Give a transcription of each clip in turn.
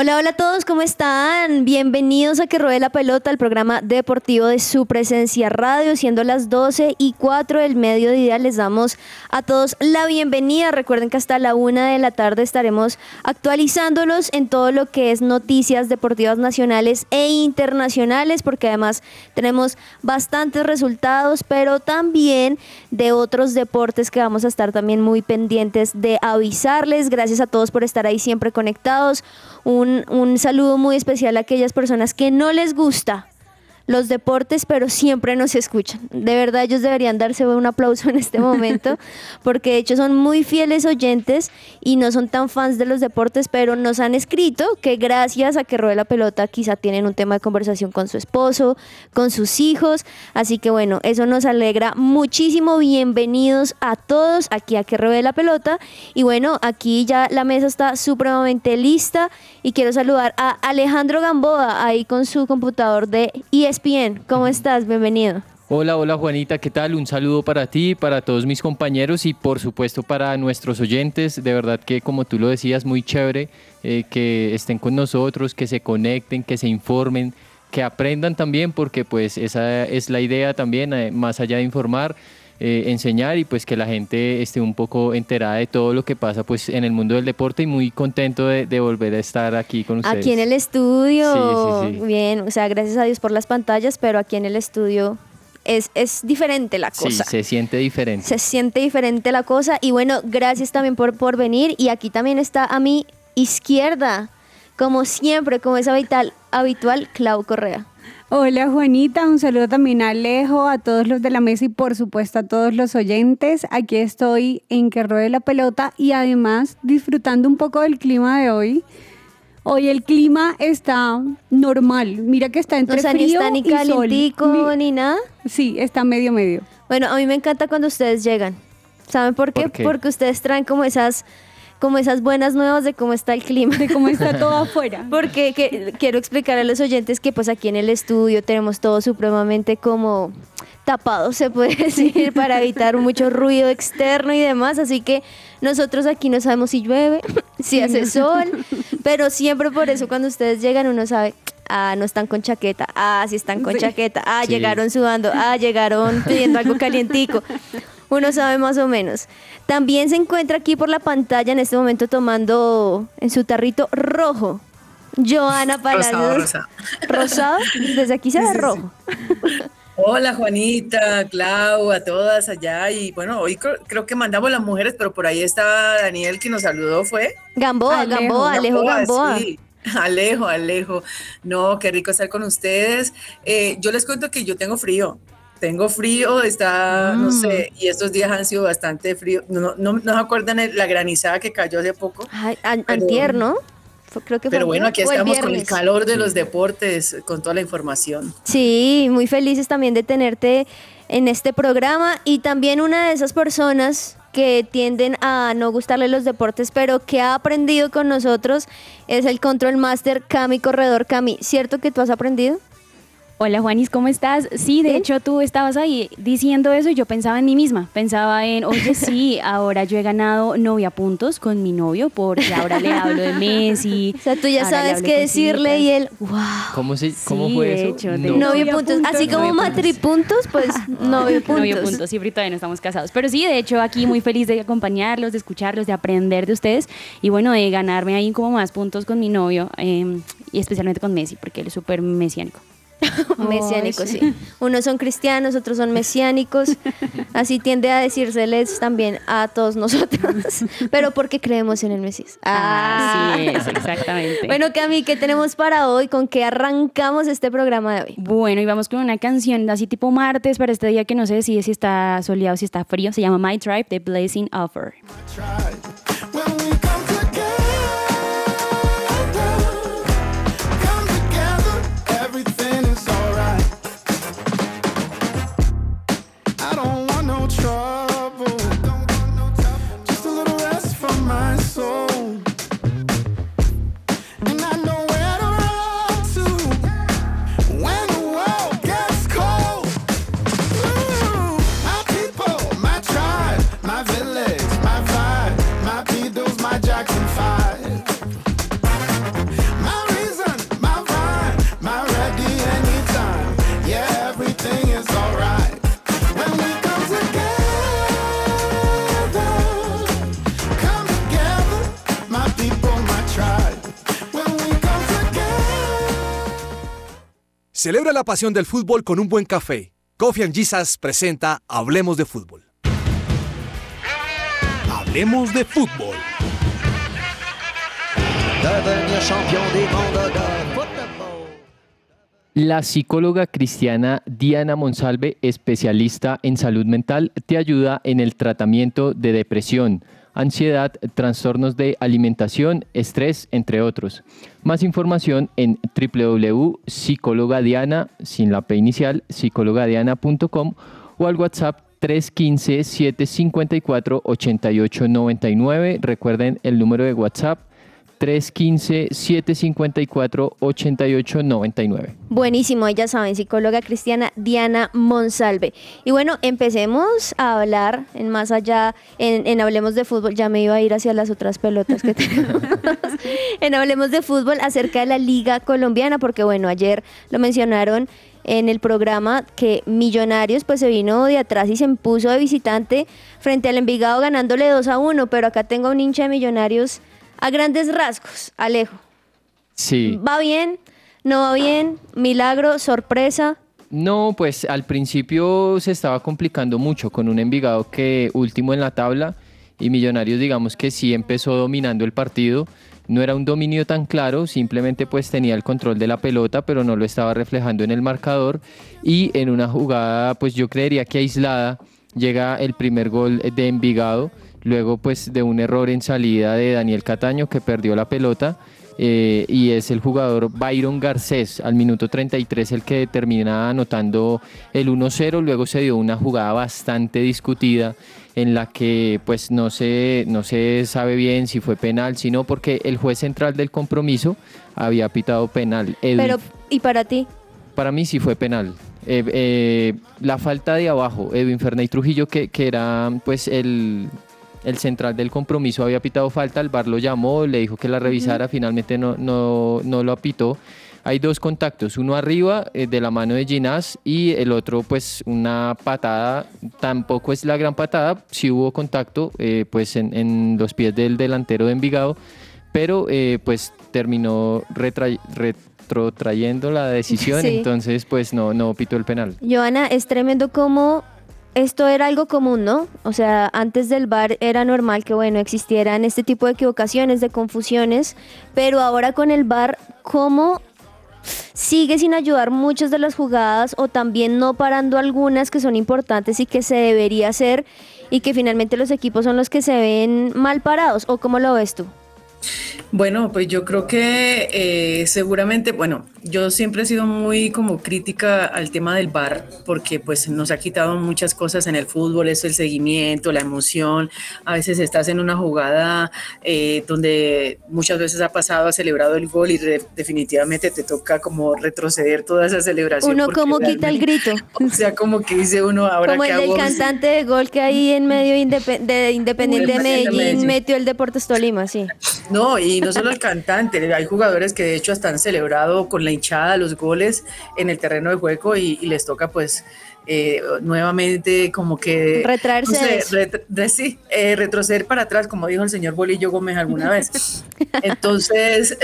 Hola, hola a todos, ¿cómo están? Bienvenidos a Que Ruede la Pelota, el programa deportivo de su presencia radio, siendo las 12 y 4 del mediodía. Les damos a todos la bienvenida. Recuerden que hasta la 1 de la tarde estaremos actualizándolos en todo lo que es noticias deportivas nacionales e internacionales, porque además tenemos bastantes resultados, pero también de otros deportes que vamos a estar también muy pendientes de avisarles. Gracias a todos por estar ahí siempre conectados. Un, un saludo muy especial a aquellas personas que no les gusta los deportes, pero siempre nos escuchan. De verdad, ellos deberían darse un aplauso en este momento, porque de hecho son muy fieles oyentes y no son tan fans de los deportes, pero nos han escrito que gracias a que Ruede la Pelota quizá tienen un tema de conversación con su esposo, con sus hijos. Así que bueno, eso nos alegra muchísimo. Bienvenidos a todos aquí a que Ruede la Pelota. Y bueno, aquí ya la mesa está supremamente lista y quiero saludar a Alejandro Gamboa ahí con su computador de E ESPN. ¿Cómo estás? Bienvenido. Hola, hola Juanita, ¿qué tal? Un saludo para ti, para todos mis compañeros y por supuesto para nuestros oyentes. De verdad que como tú lo decías, muy chévere eh, que estén con nosotros, que se conecten, que se informen, que aprendan también, porque pues esa es la idea también, eh, más allá de informar. Eh, enseñar y pues que la gente esté un poco enterada de todo lo que pasa pues en el mundo del deporte y muy contento de, de volver a estar aquí con ustedes. Aquí en el estudio. Sí, sí, sí. Bien, o sea, gracias a Dios por las pantallas, pero aquí en el estudio es, es diferente la Sí, cosa. se siente diferente. Se siente diferente la cosa. Y bueno, gracias también por, por venir. Y aquí también está a mi izquierda, como siempre, como es habitual, habitual Clau Correa. Hola Juanita, un saludo también a Alejo, a todos los de la mesa y por supuesto a todos los oyentes. Aquí estoy en que ruede la pelota y además disfrutando un poco del clima de hoy. Hoy el clima está normal, mira que está entre O sea, ni frío está ni y sol. Ni- ni nada. Sí, está medio medio. Bueno, a mí me encanta cuando ustedes llegan. ¿Saben por qué? ¿Por qué? Porque ustedes traen como esas, como esas buenas nuevas de cómo está el clima. De cómo está todo afuera. Porque que- quiero explicar a los oyentes que pues aquí en el estudio tenemos todo supremamente como tapado, se puede decir, para evitar mucho ruido externo y demás. Así que nosotros aquí no sabemos si llueve, si hace sol, pero siempre por eso cuando ustedes llegan uno sabe, ah, no están con chaqueta, ah, sí están con Sí. chaqueta, ah, Sí. llegaron sudando, ah, llegaron pidiendo algo calientico. Uno sabe más o menos. También se encuentra aquí por la pantalla en este momento tomando en su tarrito rojo. Joana Palacios. Rosado, rosado. ¿Rosado? Desde aquí se ve Sí, sí, sí. rojo. Hola Juanita, Clau, a todas allá. Y bueno, hoy cr- creo que mandamos las mujeres, pero por ahí está Daniel que nos saludó, ¿fue? Gamboa, Alejo, Gamboa, Alejo Gamboa. sí. Alejo, Alejo. No, qué rico estar con ustedes. Eh, yo les cuento que yo tengo frío. Tengo frío, está, no Mm. sé, y estos días han sido bastante frío. No, no, no se acuerdan el- la granizada que cayó hace poco. Ay, an- Pero- antier, ¿no? Creo que fue Pero bueno, aquí el estamos con el calor de los deportes, con toda la información. Sí, muy felices también de tenerte en este programa y también una de esas personas que tienden a no gustarle los deportes, pero que ha aprendido con nosotros es el Control Master Cami Corredor. Cami, ¿cierto que tú has aprendido? Hola Juanis, ¿cómo estás? Sí, de ¿Sí? hecho tú estabas ahí diciendo eso y yo pensaba en mí misma. Pensaba en, oye, sí, ahora yo he ganado novia puntos con mi novio porque ahora le hablo de Messi. O sea, tú ya sabes qué decirle cositas. y él, wow. ¿Cómo, se, cómo Sí, fue de eso? hecho, de No. hecho. Novio Novia puntos, puntos. así como Novio puntos. matripuntos, pues novio puntos. Novio puntos, sí, todavía no estamos casados. Pero sí, de hecho, aquí muy feliz de acompañarlos, de escucharlos, de aprender de ustedes y bueno, de ganarme ahí como más puntos con mi novio eh, y especialmente con Messi, porque él es súper mesiánico. mesiánicos, sí. Unos son cristianos, otros son mesiánicos. Así tiende a decírseles también a todos nosotros, pero porque creemos en el Mesías. Ah, Así es, exactamente. Bueno, Cami, ¿qué tenemos para hoy? ¿Con qué arrancamos este programa de hoy? Bueno, y vamos con una canción así tipo martes para este día que no se decide si está soleado o si está frío. Se llama My Tribe de Blazing Offer. We come pasión del fútbol con un buen café. Coffee and Jesus presenta Hablemos de Fútbol. Hablemos de Fútbol. La psicóloga cristiana Diana Monsalve, especialista en salud mental, te ayuda en el tratamiento de depresión, ansiedad, trastornos de alimentación, estrés, entre otros. Más información en www.psicologadiana, sin la P inicial, psicologadiana.com o al WhatsApp 315-754-8899. Recuerden el número de WhatsApp 315-754-8899. Buenísimo, ya saben, psicóloga cristiana Diana Monsalve. Y bueno, empecemos a hablar en más allá, en, Hablemos de Fútbol, ya me iba a ir hacia las otras pelotas que tenemos, en Hablemos de Fútbol acerca de la Liga Colombiana, porque bueno, ayer lo mencionaron en el programa que Millonarios pues se vino de atrás y se impuso de visitante frente al Envigado ganándole 2 a 1, pero acá tengo un hincha de Millonarios a grandes rasgos, Alejo. Sí. ¿Va bien? ¿No va bien? ¿Milagro? ¿Sorpresa? No, pues al principio se estaba complicando mucho con un Envigado que último en la tabla y Millonarios digamos que sí empezó dominando el partido. No era un dominio tan claro, simplemente pues tenía el control de la pelota, pero no lo estaba reflejando en el marcador y en una jugada pues yo creería que aislada llega el primer gol de Envigado, luego pues de un error en salida de Daniel Cataño que perdió la pelota eh, y es el jugador Byron Garcés al minuto 33 el que termina anotando el 1-0. Luego se dio una jugada bastante discutida en la que pues no se, no se sabe bien si fue penal, sino porque el juez central del compromiso había pitado penal. Pero, ¿y para ti? para mí sí fue penal. Eh, eh, la falta de abajo, Edwin Ferney Trujillo, que, que era pues el, el central del compromiso, había pitado falta, el VAR lo llamó, le dijo que la revisara, finalmente no, no, no lo apitó. Hay dos contactos, uno arriba eh, de la mano de Ginás y el otro pues una patada, tampoco es la gran patada, sí hubo contacto eh, pues en, en los pies del delantero de Envigado, pero eh, pues terminó retrotrayendo la decisión, Sí. entonces pues no, no pitó el penal. Joana, es tremendo como esto era algo común, ¿no? O sea, antes del bar era normal que, bueno, existieran este tipo de equivocaciones, de confusiones, pero ahora con el bar, ¿cómo sigue sin ayudar muchas de las jugadas o también no parando algunas que son importantes y que se debería hacer y que finalmente los equipos son los que se ven mal parados? ¿O cómo lo ves tú? Bueno, pues yo creo que eh, seguramente, bueno, yo siempre he sido muy como crítica al tema del bar porque pues nos ha quitado muchas cosas en el fútbol, eso el seguimiento, la emoción, a veces estás en una jugada eh, donde muchas veces ha pasado, ha celebrado el gol y re- definitivamente te toca como retroceder toda esa celebración. Uno como quita el grito. O sea, como que dice uno ahora Como qué el del cantante de gol que ahí en medio de Independiente de Medellín. metió el Deportes Tolima, sí. No, y no solo el cantante, hay jugadores que de hecho hasta han celebrado con la hinchada los goles en el terreno de juego y, y les toca pues eh, nuevamente como que... Retraerse no sé, de- sí, eh, retroceder para atrás, como dijo el señor Bolillo Gómez alguna vez. Entonces,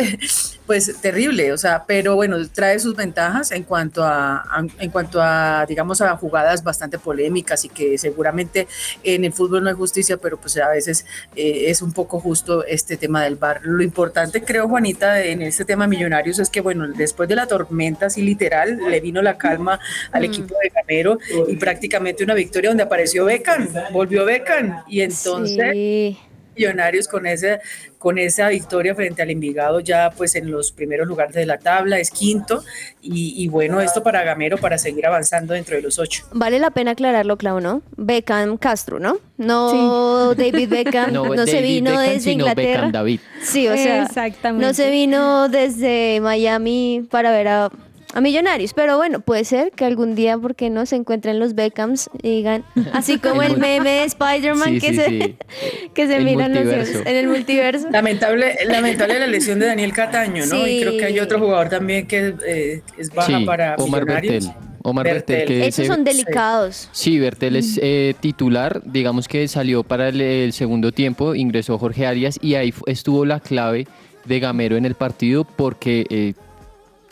pues terrible, o sea, pero bueno, trae sus ventajas en cuanto a, a- en cuanto a, digamos, a jugadas bastante polémicas y que seguramente en el fútbol no hay justicia, pero pues a veces eh, es un poco justo este tema del bar. Lo importante, creo, Juanita, en este tema millonarios es que, bueno, después de la tormenta, así literal, le vino la calma al equipo de Gamero y prácticamente una victoria donde apareció Beckham, volvió Beckham y entonces... Sí. Millonarios con esa, con esa victoria frente al Envigado ya pues en los primeros lugares de la tabla, es quinto y, y bueno, esto para Gamero para seguir avanzando dentro de los ocho. Vale la pena aclararlo, Clau, ¿no? Beckham Castro, ¿no? No David Beckham, no, se David vino Beckham, desde sino Inglaterra. Beckham David. Sí, o sea, Exactamente. no se vino desde Miami para ver a, a Millonarios, pero bueno, puede ser que algún día, porque no se encuentren los Beckhams y digan, así como el, meme de Spider-Man Sí, que, sí, se, sí. que se El miran los multiverso. en el multiverso. Lamentable, lamentable la lesión de Daniel Cataño, ¿no? Y creo que hay otro jugador también que eh, es baja Sí, para Omar Millonarios. Bertel. Omar Bertel, que Esos se- son delicados. Sí, Bertel es eh, titular, digamos que salió para el, el segundo tiempo, ingresó Jorge Arias y ahí estuvo la clave de Gamero en el partido porque eh,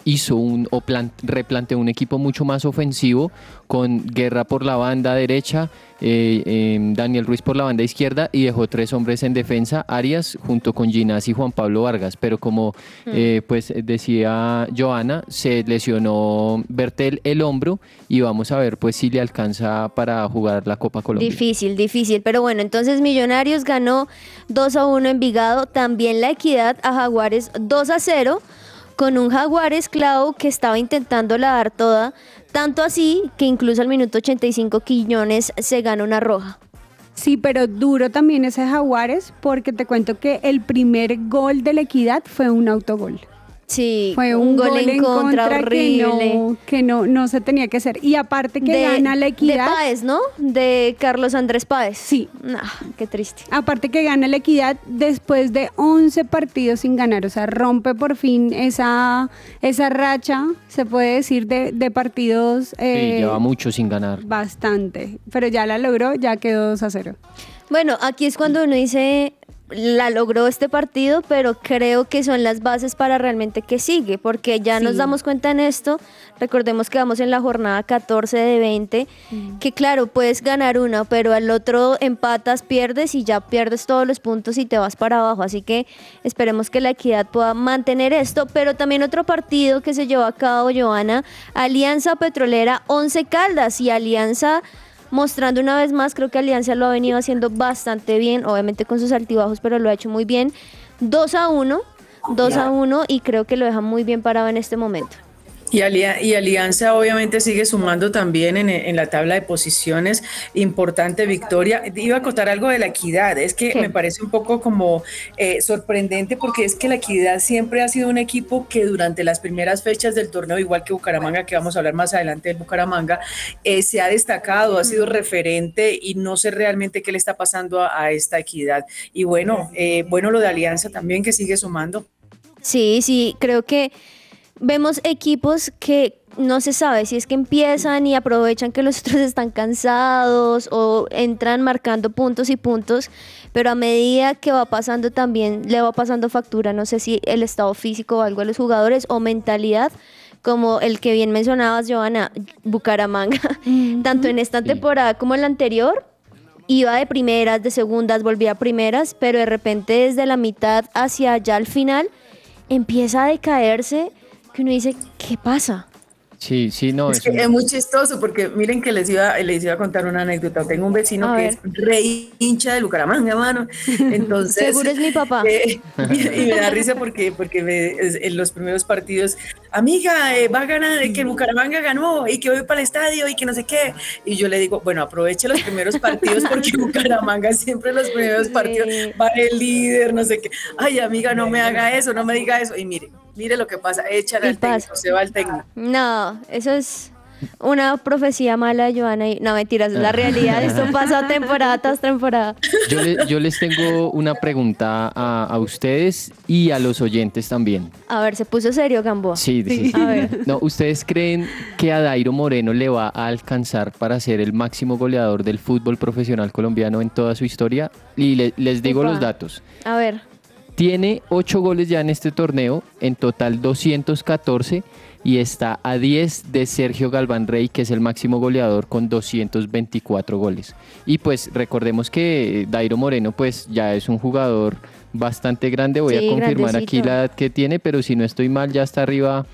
hizo un o plan- replanteó un equipo mucho más ofensivo con Guerra por la banda derecha, eh, eh, Daniel Ruiz por la banda izquierda y dejó tres hombres en defensa, Arias junto con Ginás y Juan Pablo Vargas, pero como eh, pues decía Joana, se lesionó Bertel el hombro y vamos a ver pues si le alcanza para jugar la Copa Colombia. Difícil, difícil. Pero bueno, entonces Millonarios ganó 2 a 1 en Vigado. También la equidad a Jaguares 2 a 0. Con un Jaguares Clau que estaba intentando la dar toda. Tanto así que incluso al minuto 85 Quiñones se gana una roja. Sí, pero duro también ese Jaguares porque te cuento que el primer gol de la equidad fue un autogol. Sí, Fue un, gol, en contra, que, no, que no, no se tenía que hacer. Y aparte que gana la De equidad. Páez, ¿no? De Carlos Andrés Páez. Sí. Nah, qué triste. Aparte que gana la equidad después de 11 partidos sin ganar, o sea, rompe por fin esa, esa racha, se puede decir, de, de partidos Sí, eh, lleva mucho sin ganar. bastante, pero ya la logró, ya quedó 2 a 0. Bueno, aquí es cuando uno dice, la logró este partido, pero creo que son las bases para realmente que sigue, porque ya nos damos cuenta en esto, recordemos que vamos en la jornada 14 de 20, que claro, puedes ganar una, pero al otro empatas, pierdes y ya pierdes todos los puntos y te vas para abajo, así que esperemos que la equidad pueda mantener esto, pero también otro partido que se llevó a cabo, Joana, Alianza Petrolera 11 Caldas y Alianza mostrando una vez más, creo que Alianza lo ha venido haciendo bastante bien, obviamente con sus altibajos, pero lo ha hecho muy bien. 2 a 1, 2 a 1 y creo que lo deja muy bien parado en este momento. Y, Alia- y Alianza obviamente sigue sumando también en, en la tabla de posiciones. Importante victoria. Iba a contar algo de la equidad. Es que me parece un poco como eh, sorprendente porque es que la equidad siempre ha sido un equipo que durante las primeras fechas del torneo, igual que Bucaramanga, que vamos a hablar más adelante del Bucaramanga, eh, se ha destacado, ha sido referente y no sé realmente qué le está pasando a, a esta equidad. Y bueno, eh, bueno lo de Alianza también que sigue sumando. Sí, sí, creo que vemos equipos que no se sabe si es que empiezan y aprovechan que los otros están cansados o entran marcando puntos y puntos, pero a medida que va pasando también le va pasando factura, no sé si el estado físico o algo de los jugadores o mentalidad, como el que bien mencionabas, Joana, Bucaramanga, tanto en esta temporada como en la anterior, iba de primeras, de segundas, volvía a primeras, pero de repente desde la mitad hacia allá al final empieza a decaerse que uno dice, ¿qué pasa? Sí, sí, no, Es es que un- es muy chistoso porque miren que les iba, les iba a contar una anécdota. Tengo un vecino A que ver. es re hincha de Bucaramanga, mano. Entonces, Seguro es mi papá. eh, y, y me da risa porque, porque me- es- en los primeros partidos, amiga, eh, va a ganar, eh, que el Bucaramanga ganó y que voy para el estadio y que no sé qué. Y yo le digo, bueno, aproveche los primeros partidos porque Bucaramanga siempre los primeros Sí. partidos va el líder, no sé qué. Ay, amiga, no me haga eso, no me diga eso. Y mire, mire lo que pasa, échale al técnico, pasa. se va al técnico. No, eso es una profecía mala de Joana y no mentiras, es la realidad, esto pasa temporada tras temporada. Yo, le- yo les tengo una pregunta a, a ustedes y a los oyentes también. A ver, se puso serio Gamboa. Sí, sí, sí. A ver. No, ¿Ustedes creen que a Dairo Moreno le va a alcanzar para ser el máximo goleador del fútbol profesional colombiano en toda su historia? Y le- les digo los datos. A ver. Tiene 8 goles ya en este torneo, en total 214 y está a 10 de Sergio Galván Rey, que es el máximo goleador con 224 goles. Y pues recordemos que Dairo Moreno pues ya es un jugador bastante grande, voy Sí, a confirmar aquí la edad que tiene, pero si no estoy mal ya está arriba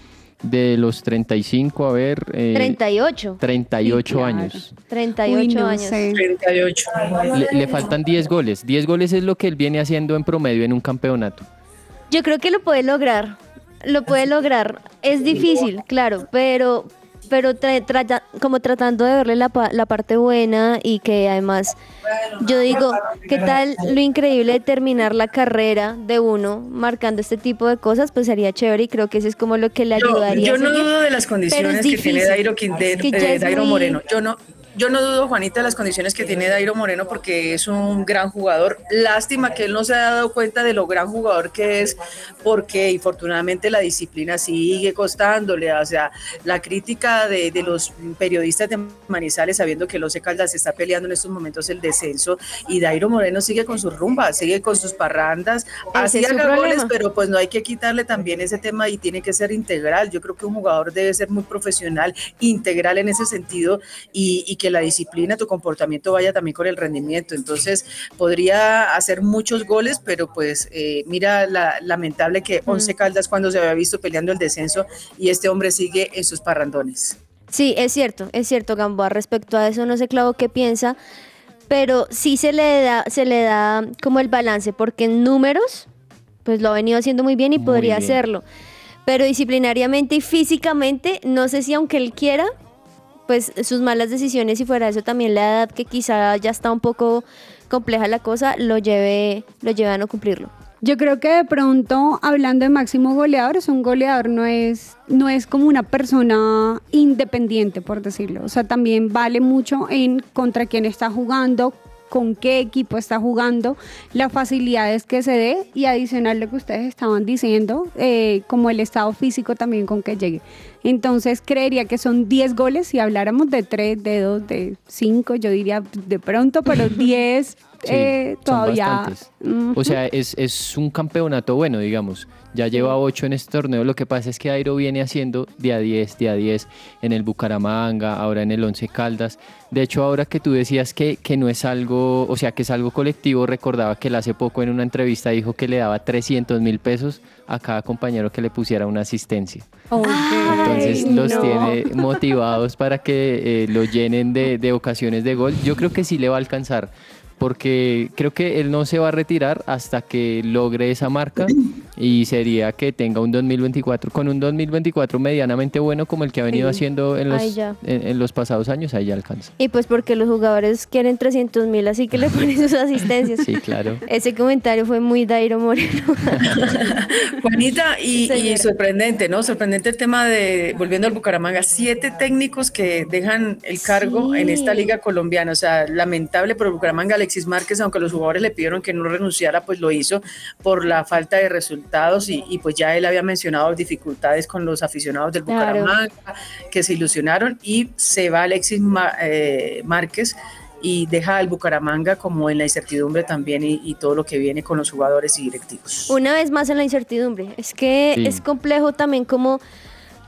de los 35, a ver, eh, 38. 38 Sí, claro. años. 38 Uy, no años. sé. 38. Le, le faltan 10 goles. 10 goles es lo que él viene haciendo en promedio en un campeonato. Yo creo que lo puede lograr. Lo puede lograr. Es difícil, claro, pero, pero tra- trata- como tratando de verle la, pa- la parte buena y que además, yo digo, ¿qué tal lo increíble de terminar la carrera de uno marcando este tipo de cosas? Pues sería chévere y creo que eso es como lo que le Yo, ayudaría. yo a no dudo de las condiciones es que tiene. Dairo, ya eh, Dairo muy- Moreno. Yo no, yo no dudo, Juanita, de las condiciones que tiene Dairo Moreno porque es un gran jugador. Lástima que él no se ha dado cuenta de lo gran jugador que es, porque infortunadamente la disciplina sigue costándole. O sea, la crítica de, de los periodistas de Manizales, sabiendo que Once Caldas está peleando en estos momentos el descenso, y Dairo Moreno sigue con sus rumbas, sigue con sus parrandas, así haga goles, pero pues no hay que quitarle también ese tema y tiene que ser integral. Yo creo que un jugador debe ser muy profesional, integral en ese sentido y, y que la disciplina, tu comportamiento vaya también con el rendimiento. Entonces podría hacer muchos goles, pero pues eh, mira la lamentable que Once Caldas cuando se había visto peleando el descenso y este hombre sigue en sus parrandones. Sí, es cierto, es cierto, Gamboa. Respecto a eso, no sé, claro qué piensa, pero sí se le da, se le da como el balance, porque en números, pues lo ha venido haciendo muy bien y Muy podría bien. hacerlo. Pero disciplinariamente y físicamente, no sé si aunque él quiera, pues sus malas decisiones y fuera eso también la edad que quizá ya está un poco compleja la cosa, lo lleve, lo lleve a no cumplirlo. Yo creo que de pronto, hablando de máximo goleador, es un goleador no es, no es como una persona independiente, por decirlo. O sea, también vale mucho en contra quién está jugando, con qué equipo está jugando, las facilidades que se dé y adicional lo que ustedes estaban diciendo, eh, como el estado físico también con que llegue. Entonces creería que son 10 goles, si habláramos de 3, de 2, de 5, yo diría de pronto, pero 10 Sí, eh, todavía... O sea, es, es un campeonato bueno, digamos. Ya lleva 8 en este torneo. Lo que pasa es que Airo viene haciendo de a 10, de a 10 en el Bucaramanga, ahora en el Once Caldas. De hecho, ahora que tú decías que, que no es algo, o sea, que es algo colectivo, recordaba que él hace poco en una entrevista dijo que le daba 300 mil pesos a cada compañero que le pusiera una asistencia. Entonces Ay, los no. tiene motivados para que eh, lo llenen de, de ocasiones de gol. Yo creo que sí le va a alcanzar, porque creo que él no se va a retirar hasta que logre esa marca y sería que tenga un 2024, con un 2024 medianamente bueno como el que ha venido haciendo en los, en, en los pasados años, ahí ya alcanza. Y pues porque los jugadores quieren 300 mil, así que le ponen sus asistencias. Sí, claro. Ese comentario fue muy Dairo Moreno. Juanita, y, sorprendente, ¿no? Sorprendente el tema de, volviendo al Bucaramanga, siete técnicos que dejan el cargo Sí. en esta liga colombiana. O sea, lamentable por el Bucaramanga, Alexis Márquez, aunque los jugadores le pidieron que no renunciara, pues lo hizo por la falta de resultados y, y pues ya él había mencionado dificultades con los aficionados del Claro. Bucaramanga, que se ilusionaron y se va Alexis Ma- eh, Márquez y deja al Bucaramanga como en la incertidumbre también y, y todo lo que viene con los jugadores y directivos. Una vez más en la incertidumbre. Es que Sí. es complejo también como,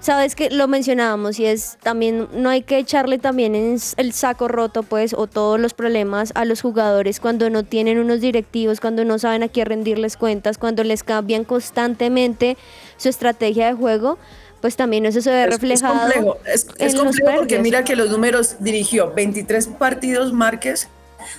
sabes que lo mencionábamos y es también, no hay que echarle también en el saco roto pues o todos los problemas a los jugadores cuando no tienen unos directivos, cuando no saben a quién rendirles cuentas, cuando les cambian constantemente su estrategia de juego, pues también eso se ve Es- Es, reflejado. complejo, es, es complejo porque mira que los números dirigió 23 partidos Márquez,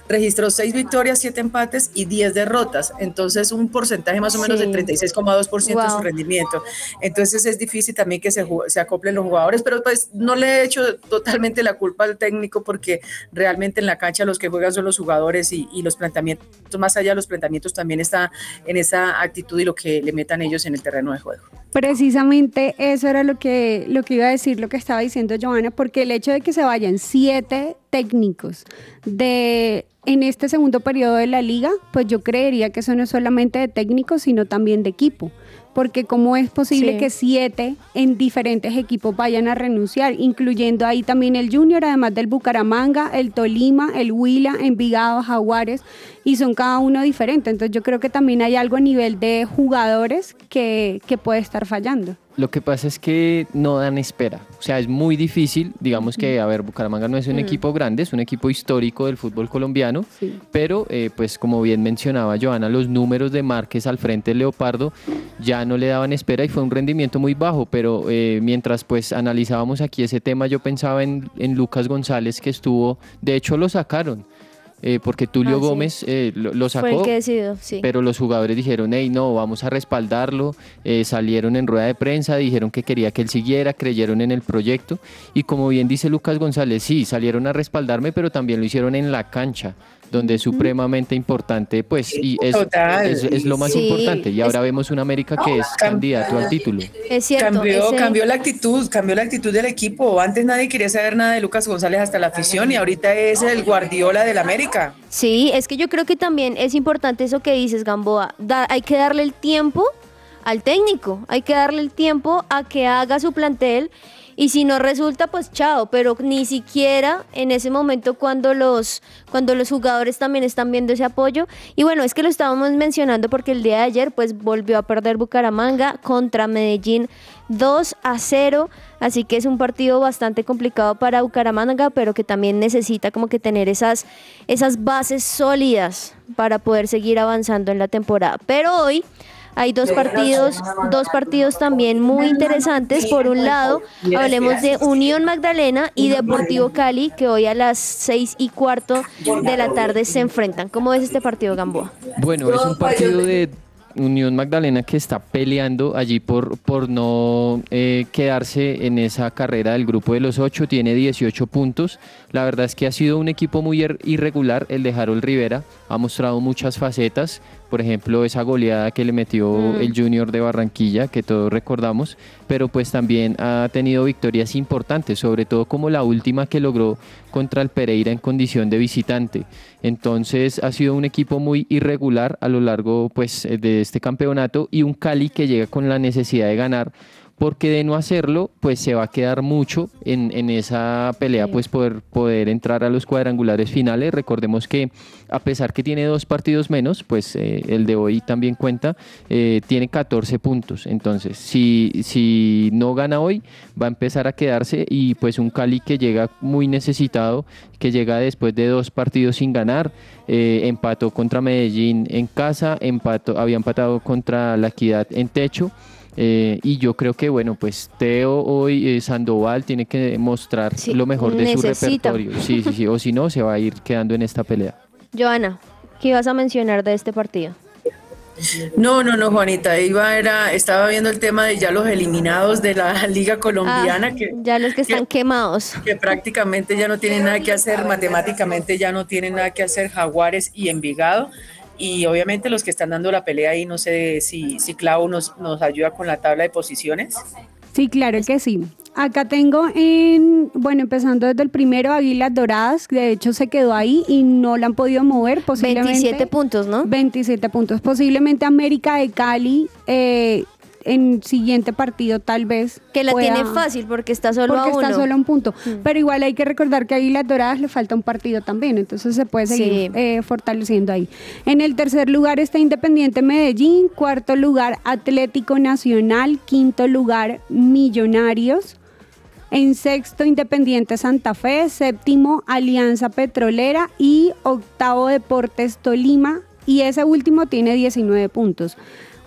registró 6 victorias, 7 empates y 10 derrotas. Entonces un porcentaje más o menos Sí. del 36,2% de su Wow. rendimiento. Entonces es difícil también que se, se acoplen los jugadores, pero pues no le he hecho totalmente la culpa al técnico porque realmente en la cancha los que juegan son los jugadores y, y los planteamientos, más allá de los planteamientos también está en esa actitud y lo que le metan ellos en el terreno de juego. Precisamente eso era lo que, lo que iba a decir, lo que estaba diciendo Joana, porque el hecho de que se vayan siete técnicos de en este segundo periodo de la liga, pues yo creería que eso no es solamente de técnicos, sino también de equipo. Porque cómo es posible Sí. que siete en diferentes equipos vayan a renunciar, incluyendo ahí también el Junior, además del Bucaramanga, el Tolima, el Huila, Envigado, Jaguares, y son cada uno diferente. Entonces yo creo que también hay algo a nivel de jugadores que, que puede estar fallando. Lo que pasa es que no dan espera. O sea, es muy difícil. Digamos que, a ver, Bucaramanga no es un equipo grande, es un equipo histórico del fútbol colombiano. Sí. Pero, eh, pues como bien mencionaba Joana, los números de Márquez al frente del Leopardo ya no le daban espera y fue un rendimiento muy bajo. Pero eh, mientras pues analizábamos aquí ese tema, yo pensaba en, en Lucas González que estuvo, de hecho lo sacaron. Eh, porque Tulio Ah, sí. Gómez eh, lo, lo sacó. Fue el que decidió, sí. Pero los jugadores dijeron, hey, no, vamos a respaldarlo. Eh, salieron en rueda de prensa, dijeron que quería que él siguiera, creyeron en el proyecto. Y como bien dice Lucas González, sí, salieron a respaldarme, pero también lo hicieron en la cancha, donde es supremamente importante, pues, y es, es, es lo más Sí, importante. Y ahora es- vemos un América que es candidato al título. es cierto. Cambió, ese- cambió la actitud, cambió la actitud del equipo. Antes nadie quería saber nada de Lucas González hasta la afición y ahorita es el Guardiola del América. Sí, es que yo creo que también es importante eso que dices, Gamboa. Da- hay que darle el tiempo al técnico, hay que darle el tiempo a que haga su plantel y si no resulta, pues chao, pero ni siquiera en ese momento cuando los, cuando los jugadores también están viendo ese apoyo. Y bueno, es que lo estábamos mencionando porque el día de ayer pues volvió a perder Bucaramanga contra Medellín 2 a 0, así que es un partido bastante complicado para Bucaramanga, pero que también necesita como que tener esas, esas bases sólidas para poder seguir avanzando en la temporada. Pero hoy hay dos partidos, dos partidos también muy interesantes. Por un lado, hablemos de Unión Magdalena y Deportivo Cali, que hoy a las seis y cuarto de la tarde se enfrentan. ¿Cómo es este partido, Gamboa? Bueno, es un partido de Unión Magdalena que está peleando allí por, por no eh, quedarse en esa carrera del grupo de los ocho. Tiene 18 puntos. La verdad es que ha sido un equipo muy ir- irregular. El de Harold Rivera ha mostrado muchas facetas. Por ejemplo, esa goleada que le metió el Junior de Barranquilla, que todos recordamos. Pero pues también ha tenido victorias importantes, sobre todo como la última que logró contra el Pereira en condición de visitante. Entonces ha sido un equipo muy irregular a lo largo pues, eh, de este campeonato y un Cali que llega con la necesidad de ganar porque de no hacerlo pues se va a quedar mucho en, en esa pelea pues poder, poder entrar a los cuadrangulares finales. Recordemos que a pesar que tiene dos partidos menos, pues eh, el de hoy también cuenta, eh, tiene 14 puntos. Entonces si, si no gana hoy va a empezar a quedarse y pues un Cali que llega muy necesitado, que llega después de dos partidos sin ganar, eh, empató contra Medellín en casa, empató, había empatado contra la Equidad en techo. Eh, y yo creo que, bueno, pues Teo hoy, eh, Sandoval, tiene que mostrar Sí, lo mejor de su repertorio. Sí, sí, sí. O si no, se va a ir quedando en esta pelea. Joana, ¿qué ibas a mencionar de este partido? No, no, no, Juanita, iba era, estaba viendo el tema de ya los eliminados de la Liga Colombiana Ah, que, ya los que están quemados. que prácticamente ya no tienen nada que hacer, matemáticamente ya no tienen nada que hacer Jaguares y Envigado. Y obviamente los que están dando la pelea ahí, no sé si, si Clau nos, nos ayuda con la tabla de posiciones. Sí, claro que sí. Acá tengo en, bueno, empezando desde el primero, Águilas Doradas, que de hecho se quedó ahí y no la han podido mover, posiblemente. 27 puntos, ¿no? 27 puntos. Posiblemente América de Cali eh, en siguiente partido tal vez. Que la pueda- tiene fácil porque está solo porque a uno. está solo a un punto. Mm. Pero igual hay que recordar que a Águilas Doradas le falta un partido también, entonces se puede seguir Sí. eh, fortaleciendo ahí. En el tercer lugar está Independiente Medellín, cuarto lugar Atlético Nacional, quinto lugar Millonarios. En sexto, Independiente Santa Fe. Séptimo, Alianza Petrolera. Y octavo, Deportes Tolima. Y ese último tiene 19 puntos.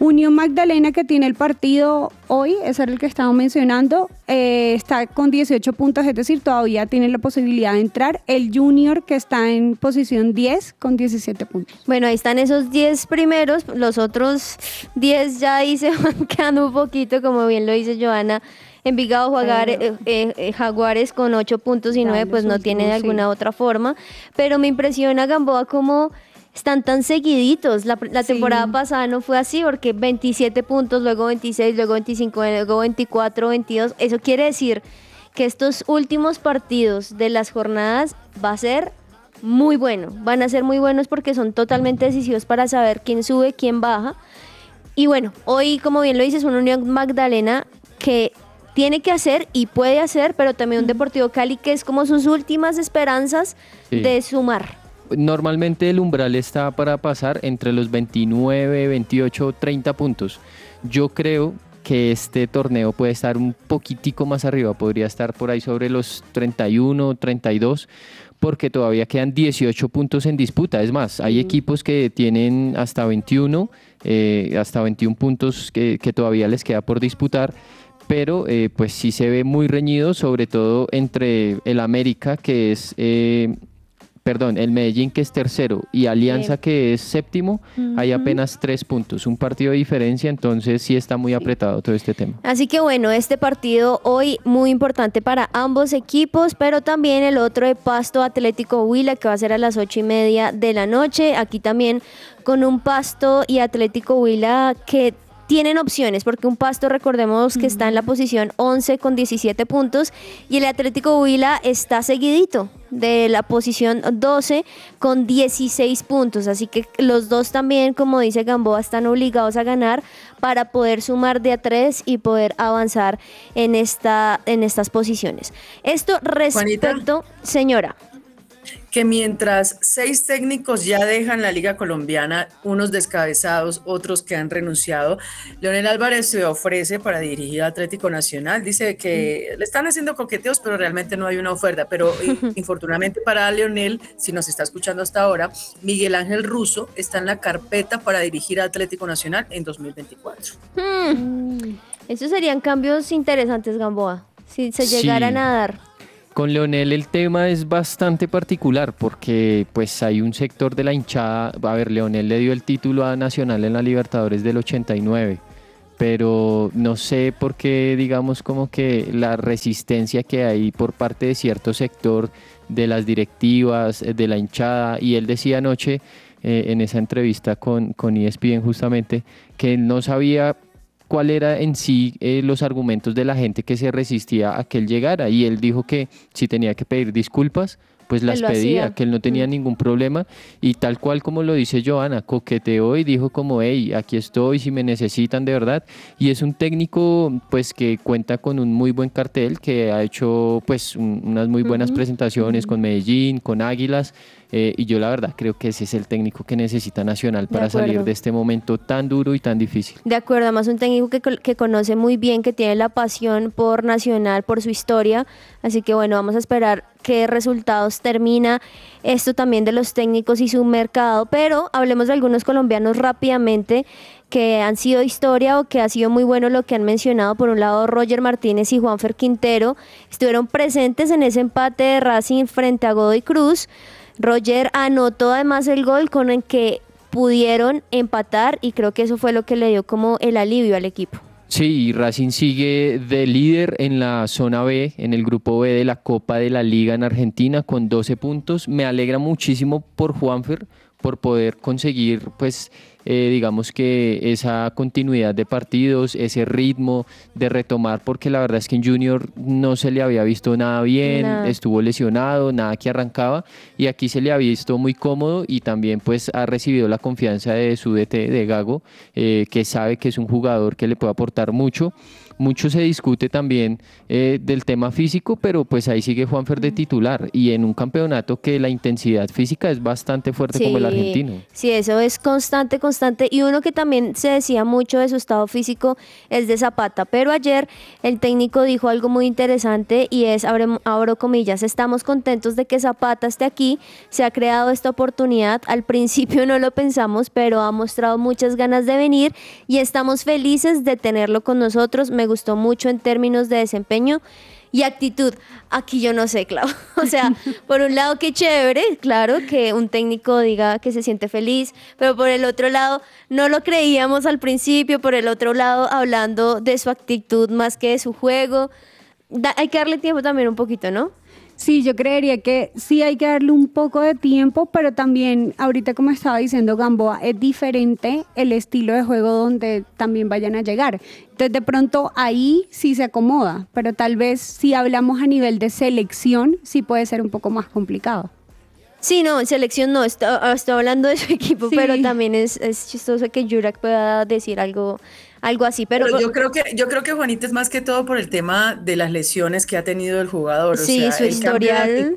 Unión Magdalena, que tiene el partido hoy, ese era el que estaba mencionando, eh, está con 18 puntos, es decir, todavía tiene la posibilidad de entrar. El Junior, que está en posición 10, con 17 puntos. Bueno, ahí están esos 10 primeros, los otros 10 ya ahí se van quedando un poquito, como bien lo dice Joana. Envigado Jaguares, eh, eh, eh, Jaguares con 8 puntos y Ya, 9 pues no tiene de sí. alguna otra forma. Pero me impresiona Gamboa como están tan seguiditos. La, la Sí. temporada pasada no fue así porque 27 puntos, luego 26, luego 25, luego 24, 22. Eso quiere decir que estos últimos partidos de las jornadas va a ser muy bueno. Van a ser muy buenos porque son totalmente decisivos para saber quién sube, quién baja. Y bueno, hoy, como bien lo dices, una Unión Magdalena que tiene que hacer y puede hacer, pero también un Deportivo Cali que es como sus últimas esperanzas Sí. de sumar. Normalmente el umbral está para pasar entre los 29, 28, 30 puntos. Yo creo que este torneo puede estar un poquitico más arriba, podría estar por ahí sobre los 31, 32, porque todavía quedan 18 puntos en disputa. Es más, hay equipos que tienen hasta 21, eh, hasta 21 puntos que, que todavía les queda por disputar pero eh, pues sí se ve muy reñido, sobre todo entre el América, que es, eh, perdón, el Medellín, que es tercero, y Alianza, Sí. que es séptimo, hay apenas tres puntos, un partido de diferencia, entonces sí está muy apretado todo este tema. Así que bueno, este partido hoy muy importante para ambos equipos, pero también el otro de Pasto Atlético Huila que va a ser a las ocho y media de la noche. Aquí también con un Pasto y Atlético Huila que tienen opciones, porque un Pasto recordemos que está en la posición 11 con 17 puntos y el Atlético Huila está seguidito de la posición 12 con 16 puntos. Así que los dos también, como dice Gamboa, están obligados a ganar para poder sumar de a tres y poder avanzar en, esta, en estas posiciones. Esto respecto, señora. Que mientras seis técnicos ya dejan la Liga Colombiana, unos descabezados, otros que han renunciado, Leonel Álvarez se ofrece para dirigir a Atlético Nacional. Dice que le están haciendo coqueteos, pero realmente no hay una oferta. Pero eh, infortunadamente para Leonel, si nos está escuchando hasta ahora, Miguel Ángel Russo está en la carpeta para dirigir a Atlético Nacional en 2024. Hmm, Esos serían cambios interesantes, Gamboa, si se Sí. llegaran a dar. Con Leonel el tema es bastante particular porque pues hay un sector de la hinchada, a ver, Leonel le dio el título a Nacional en la Libertadores del 89, pero no sé por qué digamos como que la resistencia que hay por parte de cierto sector de las directivas, eh, de la hinchada, y él decía anoche eh, en esa entrevista con, con ESPN justamente que no sabía cuál era en sí eh, los argumentos de la gente que se resistía a que él llegara. Y él dijo que si tenía que pedir disculpas pues las pedía, hacía. que él no tenía Mm. ningún problema. Y tal cual como lo dice Joana, coqueteó y dijo como, hey, aquí estoy si me necesitan de verdad y es un técnico pues que cuenta con un muy buen cartel, que ha hecho pues un- unas muy buenas presentaciones con Medellín, con Águilas eh, y yo la verdad creo que ese es el técnico que necesita Nacional De para salir de este momento tan duro y tan difícil. De acuerdo, además un técnico que, que conoce muy bien, que tiene la pasión por Nacional, por su historia. Así que bueno, vamos a esperar qué resultados termina esto también de los técnicos y su mercado. Pero hablemos de algunos colombianos rápidamente que han sido historia o que ha sido muy bueno lo que han mencionado. Por un lado, Roger Martínez y Juanfer Quintero estuvieron presentes en ese empate de Racing frente a Godoy Cruz. Roger anotó además el gol con el que pudieron empatar y creo que eso fue lo que le dio como el alivio al equipo. Sí, Racing sigue de líder en la zona B, en el grupo B de la Copa de la Liga en Argentina con 12 puntos. Me alegra muchísimo por Juanfer, por poder conseguir, pues, eh, digamos que esa continuidad de partidos, ese ritmo de retomar, porque la verdad es que en Junior no se le había visto nada bien, estuvo lesionado, nada que arrancaba, y aquí se le ha visto muy cómodo y también pues ha recibido la confianza de su DT, de Gago, eh, que sabe que es un jugador que le puede aportar mucho. Mucho se discute también eh, del tema físico, pero pues ahí sigue Juanfer de titular y en un campeonato que la intensidad física es bastante fuerte como el argentino. Sí, eso es constante, constante. Y uno que también se decía mucho de su estado físico es de Zapata. Pero ayer el técnico dijo algo muy interesante y es, abre- abro comillas, estamos contentos de que Zapata esté aquí. Se ha creado esta oportunidad. Al principio no lo pensamos, pero ha mostrado muchas ganas de venir y estamos felices de tenerlo con nosotros. Me gustó mucho en términos de desempeño y actitud. Aquí yo no sé, Clau. O sea, por un lado, qué chévere, claro, que un técnico diga que se siente feliz, pero por el otro lado, no lo creíamos al principio, por el otro lado, hablando de su actitud más que de su juego. Da- hay que darle tiempo también un poquito, ¿no? Sí, yo creería que sí hay que darle un poco de tiempo, pero también, ahorita como estaba diciendo Gamboa, es diferente el estilo de juego donde también vayan a llegar. Entonces, de pronto ahí sí se acomoda, pero tal vez si hablamos a nivel de selección, sí puede ser un poco más complicado. Sí, no, en selección no, está- estoy hablando de su equipo, Sí. pero también es, es chistoso que Jurak pueda decir algo, algo así. Pero, Pero yo creo que yo creo que Juanita es más que todo por el tema de las lesiones que ha tenido el jugador. O Sí, sea, su historial.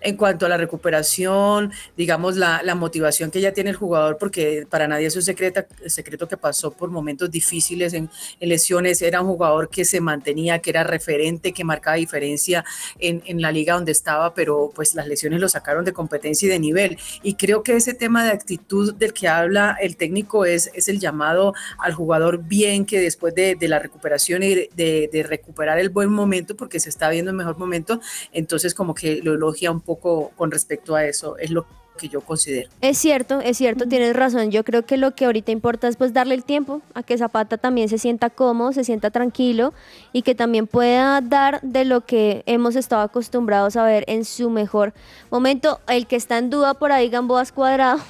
En cuanto a la recuperación, digamos la, la motivación que ya tiene el jugador, porque para nadie es un secreto, secreto que pasó por momentos difíciles en, en lesiones. Era un jugador que se mantenía, que era referente, que marcaba diferencia en, en la liga donde estaba, pero pues las lesiones lo sacaron de competencia y de nivel. Y creo que ese tema de actitud del que habla el técnico es, es el llamado al jugador bien que después de, de la recuperación y de- de recuperar el buen momento, porque se está viendo el mejor momento, entonces como que lo elogia un poco con respecto a eso, es lo que yo considero. Es cierto, es cierto, tienes razón. Yo creo que lo que ahorita importa es pues darle el tiempo a que Zapata también se sienta cómodo, se sienta tranquilo y que también pueda dar de lo que hemos estado acostumbrados a ver en su mejor momento. El que está en duda por ahí, Gamboas Cuadrado.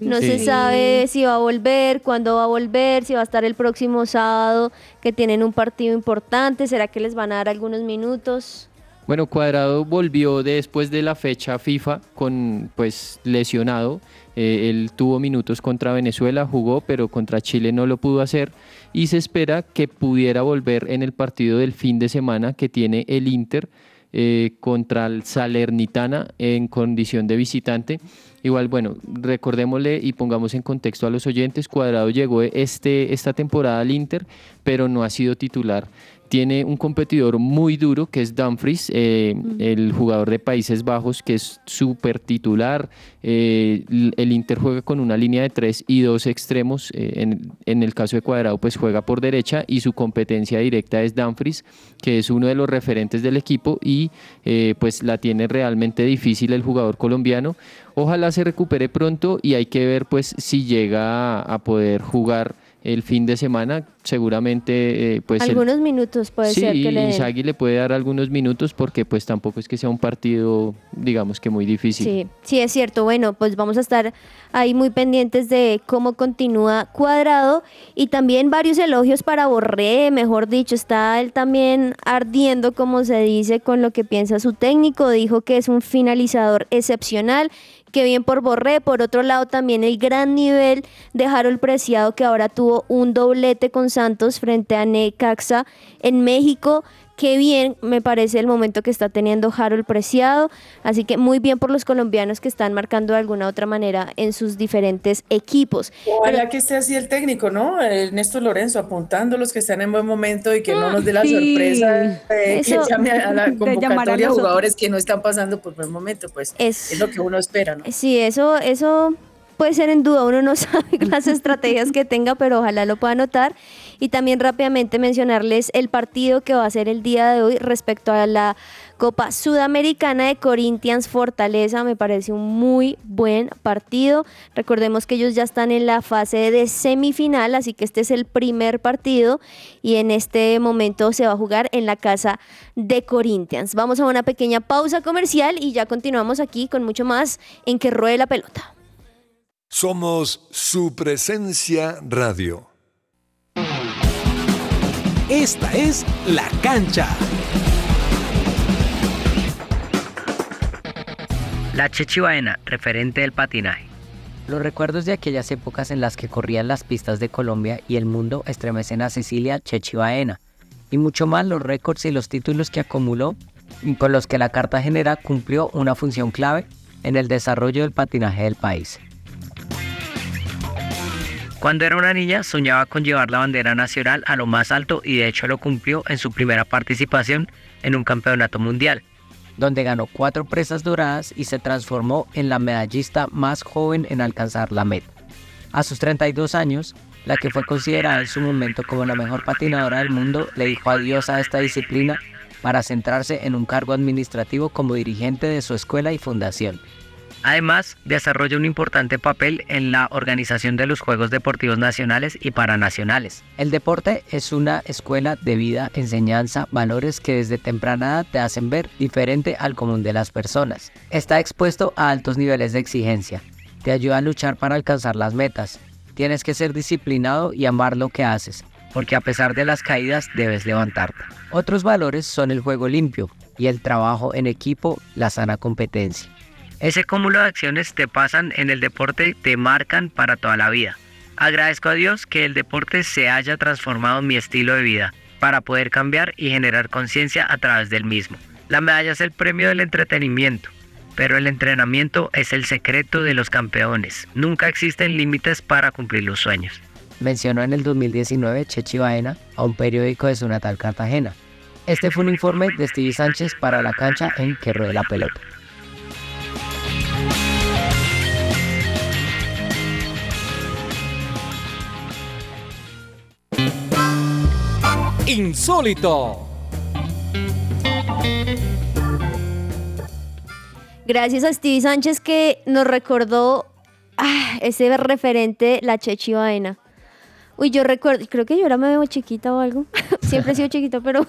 No se sabe si va a volver, cuándo va a volver, si va a estar el próximo sábado, que tienen un partido importante. ¿Será que les van a dar algunos minutos? Bueno, Cuadrado volvió después de la fecha FIFA con pues lesionado. Eh, él tuvo minutos contra Venezuela, jugó, pero contra Chile no lo pudo hacer y se espera que pudiera volver en el partido del fin de semana que tiene el Inter eh, contra el Salernitana en condición de visitante. Igual, bueno, recordémosle y pongamos en contexto a los oyentes, Cuadrado llegó este, esta temporada al Inter, pero no ha sido titular. Tiene un competidor muy duro que es Dumfries, eh, el jugador de Países Bajos, que es súper titular. Eh, el Inter juega con una línea de tres y dos extremos. eh, en, en el caso de Cuadrado, pues juega por derecha y su competencia directa es Dumfries, que es uno de los referentes del equipo y pues la tiene realmente difícil el jugador colombiano. Ojalá se recupere pronto y hay que ver pues si llega a, a poder jugar el fin de semana. Seguramente eh, pues el- algunos minutos puede sí, ser que le. Inzaghi le puede dar algunos minutos porque pues tampoco es que sea un partido digamos que muy difícil. Sí, sí, es cierto. Bueno, pues vamos a estar ahí muy pendientes de cómo continúa Cuadrado y también varios elogios para Borré, mejor dicho, está él también ardiendo, como se dice, con lo que piensa su técnico. Dijo que es un finalizador excepcional. Que bien por Borré, por otro lado también el gran nivel de Harold Preciado que ahora tuvo un doblete con Santos frente a Necaxa en México. Qué bien me parece el momento que está teniendo Harold Preciado. Así que muy bien por los colombianos que están marcando de alguna otra manera en sus diferentes equipos. Ojalá Pero- que esté así el técnico, ¿no? El Néstor Lorenzo apuntando a los que están en buen momento y que no nos dé la sí. sorpresa eh, que llame a la convocatoria a jugadores que no están pasando por buen momento, pues Es- es, lo que uno espera, ¿no? Sí, eso, eso puede ser en duda. Uno no sabe las estrategias que tenga, pero ojalá lo pueda notar. Y también rápidamente mencionarles el partido que va a ser el día de hoy respecto a la Copa Sudamericana de Corinthians Fortaleza. Me parece un muy buen partido. Recordemos que ellos ya están en la fase de semifinal, así que este es el primer partido y en este momento se va a jugar en la casa de Corinthians. Vamos a una pequeña pausa comercial y ya continuamos aquí con mucho más en que ruede la pelota. Somos su presencia radio. Esta es La Cancha. La Chechibaena, referente del patinaje. Los recuerdos de aquellas épocas en las que corrían las pistas de Colombia y el mundo estremecen a Cecilia Chechibaena, y mucho más los récords y los títulos que acumuló y con los que la cartagenera cumplió una función clave en el desarrollo del patinaje del país. Cuando era una niña soñaba con llevar la bandera nacional a lo más alto y de hecho lo cumplió en su primera participación en un campeonato mundial. donde ganó cuatro presas doradas y se transformó en la medallista más joven en alcanzar la meta. A sus 32 años, la que fue considerada en su momento como la mejor patinadora del mundo le dijo adiós a esta disciplina para centrarse en un cargo administrativo como dirigente de su escuela y fundación. Además, desarrolla un importante papel en la organización de los Juegos Deportivos Nacionales y Paranacionales. El deporte es una escuela de vida, enseñanza, valores que desde temprana edad te hacen ver diferente al común de las personas. Está expuesto a altos niveles de exigencia. Te ayuda a luchar para alcanzar las metas. Tienes que ser disciplinado y amar lo que haces, porque a pesar de las caídas debes levantarte. Otros valores son el juego limpio y el trabajo en equipo, la sana competencia. Ese cúmulo de acciones te pasan en el deporte, te marcan para toda la vida. Agradezco a Dios que el deporte se haya transformado en mi estilo de vida para poder cambiar y generar conciencia a través del mismo. La medalla es el premio del entretenimiento, pero el entrenamiento es el secreto de los campeones. Nunca existen límites para cumplir los sueños. Mencionó en el 2019 Chechi Baena a un periódico de su natal Cartagena. Este fue un informe de Stevie Sánchez para la cancha en Que Ruede la Pelota. Insólito. Gracias a Stevie Sánchez que nos recordó ah, ese referente, la Chechi Baena. Uy, yo recuerdo, creo que yo era medio chiquita o algo. Siempre he sido chiquita, pero,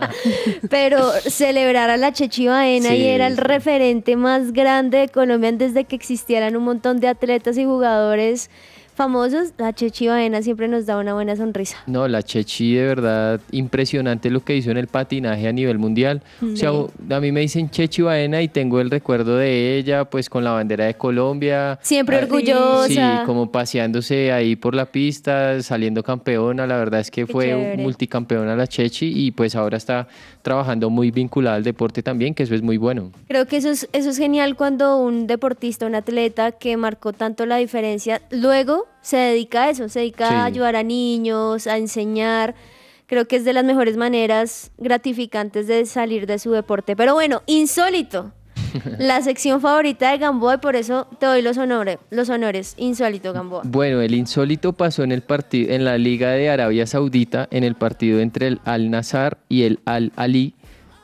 pero celebrar a la Chechi Baena y era el referente más grande de Colombia desde que existieran un montón de atletas y jugadores famosos. La Chechi Baena siempre nos da una buena sonrisa. No, la Chechi de verdad impresionante lo que hizo en el patinaje a nivel mundial. O sea, Sí. a mí me dicen Chechi Baena y tengo el recuerdo de ella, pues con la bandera de Colombia. Siempre Ah, orgullosa. Sí, como paseándose ahí por la pista, saliendo campeona. La verdad es que Qué fue chévere. multicampeona la Chechi y pues ahora está trabajando muy vinculada al deporte también, que eso es muy bueno. Creo que eso es, eso es genial cuando un deportista, un atleta que marcó tanto la diferencia, luego se dedica a eso, se dedica Sí. a ayudar a niños, a enseñar. Creo que es de las mejores maneras gratificantes de salir de su deporte. Pero bueno, insólito. La sección favorita de Gamboa y por eso te doy los honores, los honores. Insólito, Gamboa. Bueno, el insólito pasó en el partido en la Liga de Arabia Saudita en el partido entre el Al Nazar y el Al Ali.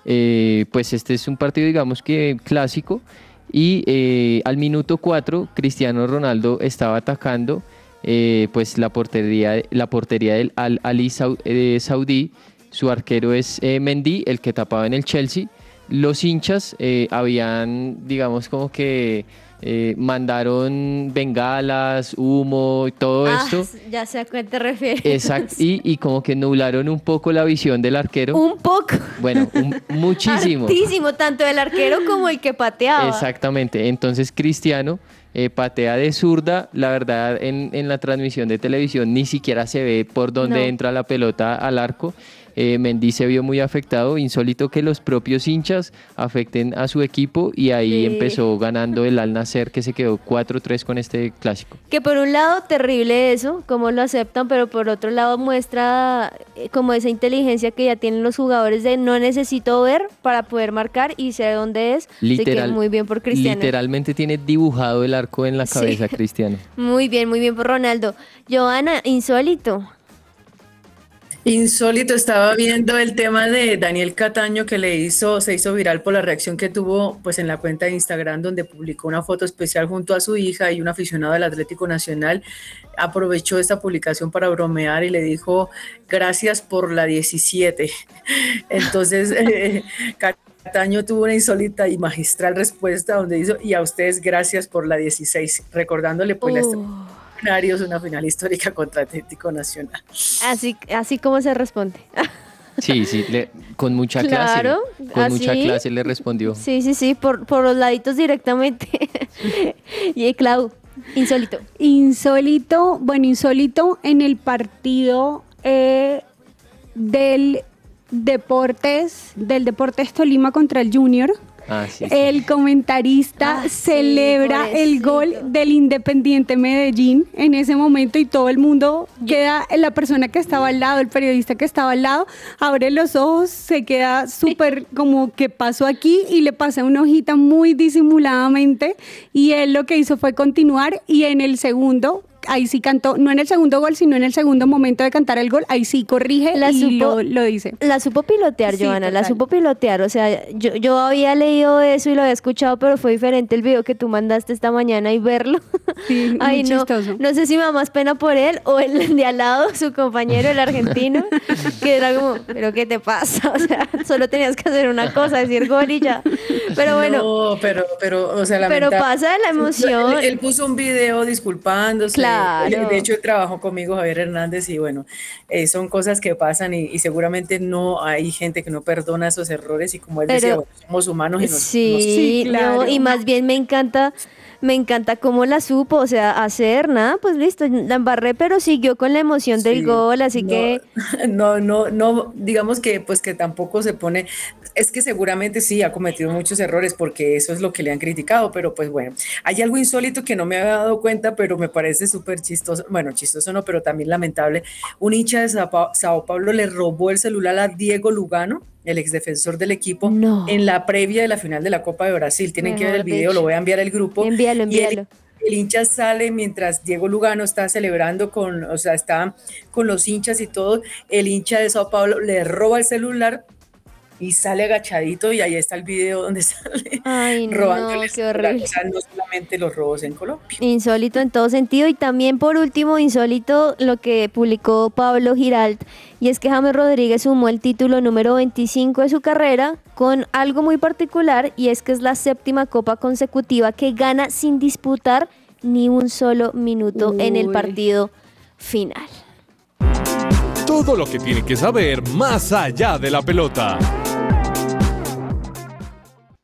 Eh, pues este es un partido, digamos que clásico. Y eh, al minuto 4, Cristiano Ronaldo estaba atacando eh, pues la portería, la portería del Al Ali eh, Saudí. Su arquero es Mendy, el que tapaba en el Chelsea. Los hinchas habían, digamos, como que eh, mandaron bengalas, humo y todo Ah, esto. ya sé a qué te refieres. Exacto, y, y como que nublaron un poco la visión del arquero. Un poco. Bueno, un- muchísimo. Altísimo, tanto el arquero como el que pateaba. Exactamente. Entonces Cristiano eh, patea de zurda. La verdad, en, en la transmisión de televisión ni siquiera se ve por dónde No. entra la pelota al arco. Eh, Mendy se vio muy afectado. Insólito que los propios hinchas afecten a su equipo y ahí Sí. empezó ganando el Al Nacer que se quedó 4-3 con este clásico. Que por un lado terrible eso, cómo lo aceptan, pero por otro lado muestra eh, como esa inteligencia que ya tienen los jugadores de no necesito ver para poder marcar y sé dónde es. Así que Literal, muy bien por Cristiano. Literalmente tiene dibujado el arco en la Sí. cabeza Cristiano. Muy bien, muy bien por Ronaldo. Joana, insólito. Insólito, estaba viendo el tema de Daniel Cataño que le hizo, se hizo viral por la reacción que tuvo pues en la cuenta de Instagram donde publicó una foto especial junto a su hija y un aficionado del Atlético Nacional aprovechó esta publicación para bromear y le dijo gracias por la 17. Entonces eh, Cataño tuvo una insólita y magistral respuesta donde hizo y a ustedes gracias por la 16, recordándole pues la Uh, Millonarios, una final histórica contra Atlético Nacional. así, así como se responde. Sí, sí, le- con mucha Claro, clase. Con mucha clase le respondió. Sí, sí, sí, por, por los laditos directamente. y eh, Clau, insólito. Insólito, bueno, insólito en el partido eh, del Deportes, del Deportes Tolima contra el Junior. Ah, sí, sí. El comentarista Ah, sí, celebra el gol del Independiente Medellín en ese momento y todo el mundo queda, la persona que estaba al lado, el periodista que estaba al lado, abre los ojos, se queda súper como que pasó aquí y le pasa una hojita muy disimuladamente y él lo que hizo fue continuar y en el segundo ahí sí cantó, no en el segundo gol, sino en el segundo momento de cantar el gol, ahí sí corrige La y supo- lo, lo dice. La supo pilotear, Sí, Joana, la total. supo pilotear. O sea, yo, yo había leído eso y lo había escuchado, pero fue diferente el video que tú mandaste esta mañana y verlo. Sí, Ay, muy no, chistoso. no sé si me da más pena por él o el de al lado, su compañero, el argentino, que era como, pero ¿qué te pasa? O sea, solo tenías que hacer una cosa, decir gol y ya. Pero bueno, No, pero, pero, o sea, Pero lamentable. pasa de la emoción. Él, él puso un video disculpándose. Claro. De hecho, él trabajó conmigo, Javier Hernández, y bueno, eh, son cosas que pasan y, y seguramente no hay gente que no perdona esos errores y como él decía, Pero- bueno, somos humanos y nos, Sí, nos- no, y más bien me encanta, me encanta cómo la supo, o sea, hacer nada, pues listo, la embarré, pero siguió con la emoción del Sí, gol, así no, que no, no, no, digamos que pues que tampoco se pone, es que seguramente sí ha cometido muchos errores porque eso es lo que le han criticado, pero pues bueno, hay algo insólito que no me había dado cuenta, pero me parece súper chistoso, bueno, chistoso no, pero también lamentable, un hincha de Sao, Pa- Sao Paulo le robó el celular a Diego Lugano, el exdefensor del equipo, en la previa de la final de la Copa de Brasil, tienen que ver el video, dicho. lo voy a enviar al grupo. Envíalo, y el- envíalo. el hincha sale mientras Diego Lugano está celebrando con, o sea, está con los hinchas y todo. El hincha de Sao Paulo le roba el celular y sale agachadito y ahí está el video donde sale Ay, robando no, qué horrible. No solamente los robos en Colombia. insólito en todo sentido. Y también por último, insólito lo que publicó Pablo Giralt, y es que James Rodríguez sumó el título número 25 de su carrera con algo muy particular, y es que es la séptima copa consecutiva que gana sin disputar ni un solo minuto en el partido final. Todo lo que tiene que saber más allá de la pelota.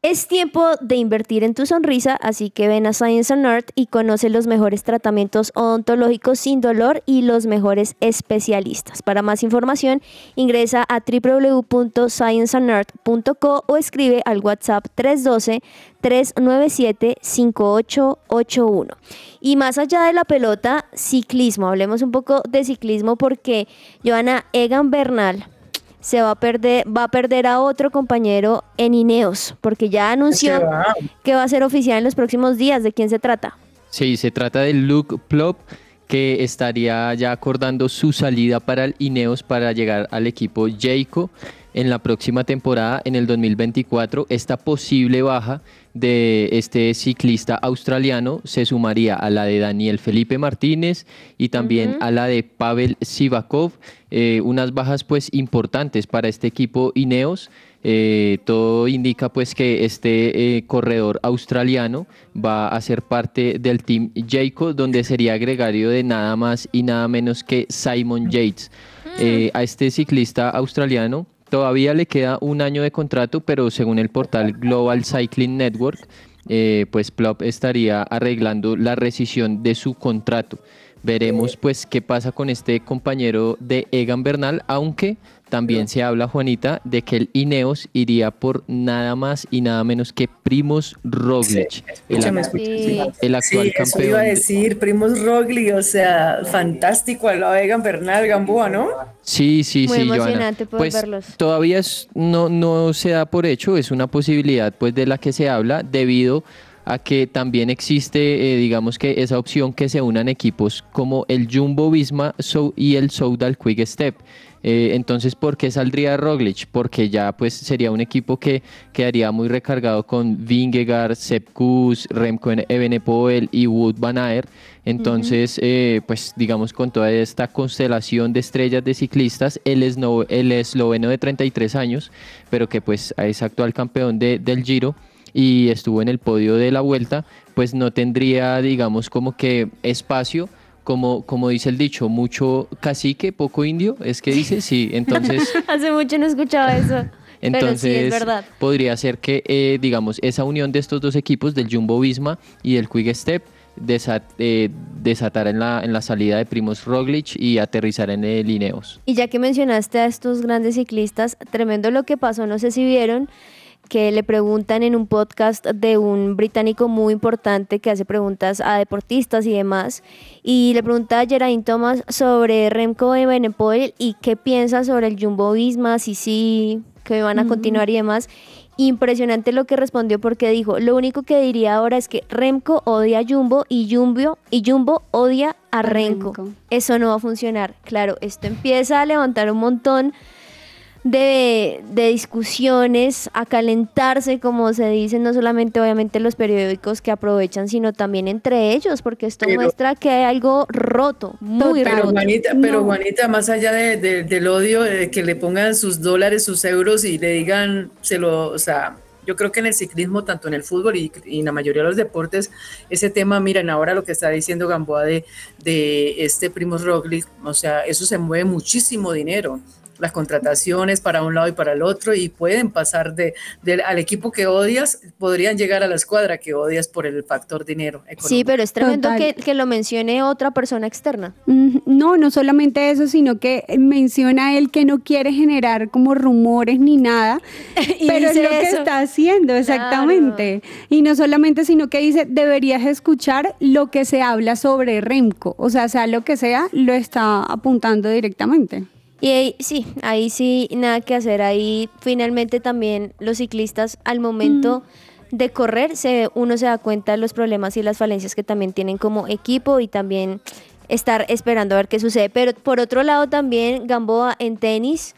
Es tiempo de invertir en tu sonrisa, así que ven a Science and Art y conoce los mejores tratamientos odontológicos sin dolor y los mejores especialistas. Para más información, ingresa a www.scienceandart.co o escribe al WhatsApp 312-397-5881. Y más allá de la pelota, ciclismo. Hablemos un poco de ciclismo porque Joana Egan Bernal se va a perder, va a perder a otro compañero en Ineos, porque ya anunció va. que va a ser oficial en los próximos días. ¿De quién se trata? Sí, se trata de Luke Plop, que estaría ya acordando su salida para el Ineos para llegar al equipo Jayco en la próxima temporada, en el 2024. Esta posible baja de este ciclista australiano se sumaría a la de Daniel Felipe Martínez y también a la de Pavel Sivakov. Eh, unas bajas pues importantes para este equipo Ineos. Eh, todo indica pues que este eh, corredor australiano va a ser parte del team Jayco, donde sería gregario de nada más y nada menos que Simon Yates. Eh, a este ciclista australiano todavía le queda un año de contrato, pero según el portal Global Cycling Network, eh, pues Plop estaría arreglando la rescisión de su contrato. Veremos pues qué pasa con este compañero de Egan Bernal, aunque también se habla, Juanita, de que el Ineos iría por nada más y nada menos que Primos Roglic, el, Escúchame, ac- escúchame. el actual sí, eso campeón. iba a de- decir, Primos Rogli, o sea, fantástico al lado de Bernal Gamboa, ¿no? Sí, sí, Muy sí, emocionante poder Pues verlos. todavía es- no, no se da por hecho, es una posibilidad pues de la que se habla debido a que también existe, eh, digamos que esa opción que se unan equipos como el Jumbo Visma Sou- y el Soudal Quick Step. Eh, entonces, ¿por qué saldría Roglic? Porque ya pues sería un equipo que quedaría muy recargado con Vingegaard, Sepp Kuss, Remco Evenepoel y Wood Van Aert. Entonces, eh, pues digamos con toda esta constelación de estrellas de ciclistas, el, esno- el esloveno de 33 años, pero que pues es actual campeón de- del Giro y estuvo en el podio de la vuelta, pues no tendría, digamos, como que espacio. Como, como dice el dicho, mucho cacique, poco indio, es que dice, sí, entonces Hace mucho no escuchaba eso. entonces, sí, es podría ser que, eh, digamos, esa unión de estos dos equipos, del Jumbo Visma y del Quick Step, desat, eh, desatara en la, en la salida de Primos Roglic y aterrizar en el Ineos. Y ya que mencionaste a estos grandes ciclistas, tremendo lo que pasó, no sé si vieron que le preguntan en un podcast de un británico muy importante que hace preguntas a deportistas y demás, y le pregunta a Geraint Thomas sobre Remco Evenepoel y qué piensa sobre el Jumbo Visma, si sí, que van a continuar y demás, impresionante lo que respondió porque dijo, lo único que diría ahora es que Remco odia a Jumbo y Jumbo, y Jumbo odia a. Renko. Eso no va a funcionar. Claro, esto empieza a levantar un montón de, de discusiones, a calentarse, como se dice, no solamente obviamente los periódicos que aprovechan, sino también entre ellos, porque esto Pero- muestra que hay algo roto, muy Pero roto. Juanita, pero No. Juanita, más allá de- de- del odio, de que le pongan sus dólares, sus euros y le digan, se lo, o sea, yo creo que en el ciclismo, tanto en el fútbol y, y en la mayoría de los deportes, ese tema, miren, ahora lo que está diciendo Gamboa de, de este Primos Roglic, o sea, eso se mueve muchísimo dinero. Las contrataciones para un lado y para el otro y pueden pasar de, de- al equipo que odias, podrían llegar a la escuadra que odias por el factor dinero. Sí, económico. pero es tremendo que, que lo mencione otra persona externa. Mm, No, no solamente eso, sino que menciona él que no quiere generar como rumores ni nada, Y pero es lo que está haciendo, exactamente. Y no solamente, sino que dice, deberías escuchar lo que se habla sobre Remco, o sea, sea lo que sea, lo está apuntando directamente. Y ahí, sí, ahí sí, nada que hacer. Ahí finalmente también los ciclistas al momento de correr, se, uno se da cuenta de los problemas y las falencias que también tienen como equipo y también estar esperando a ver qué sucede. Pero por otro lado también Gamboa en tenis,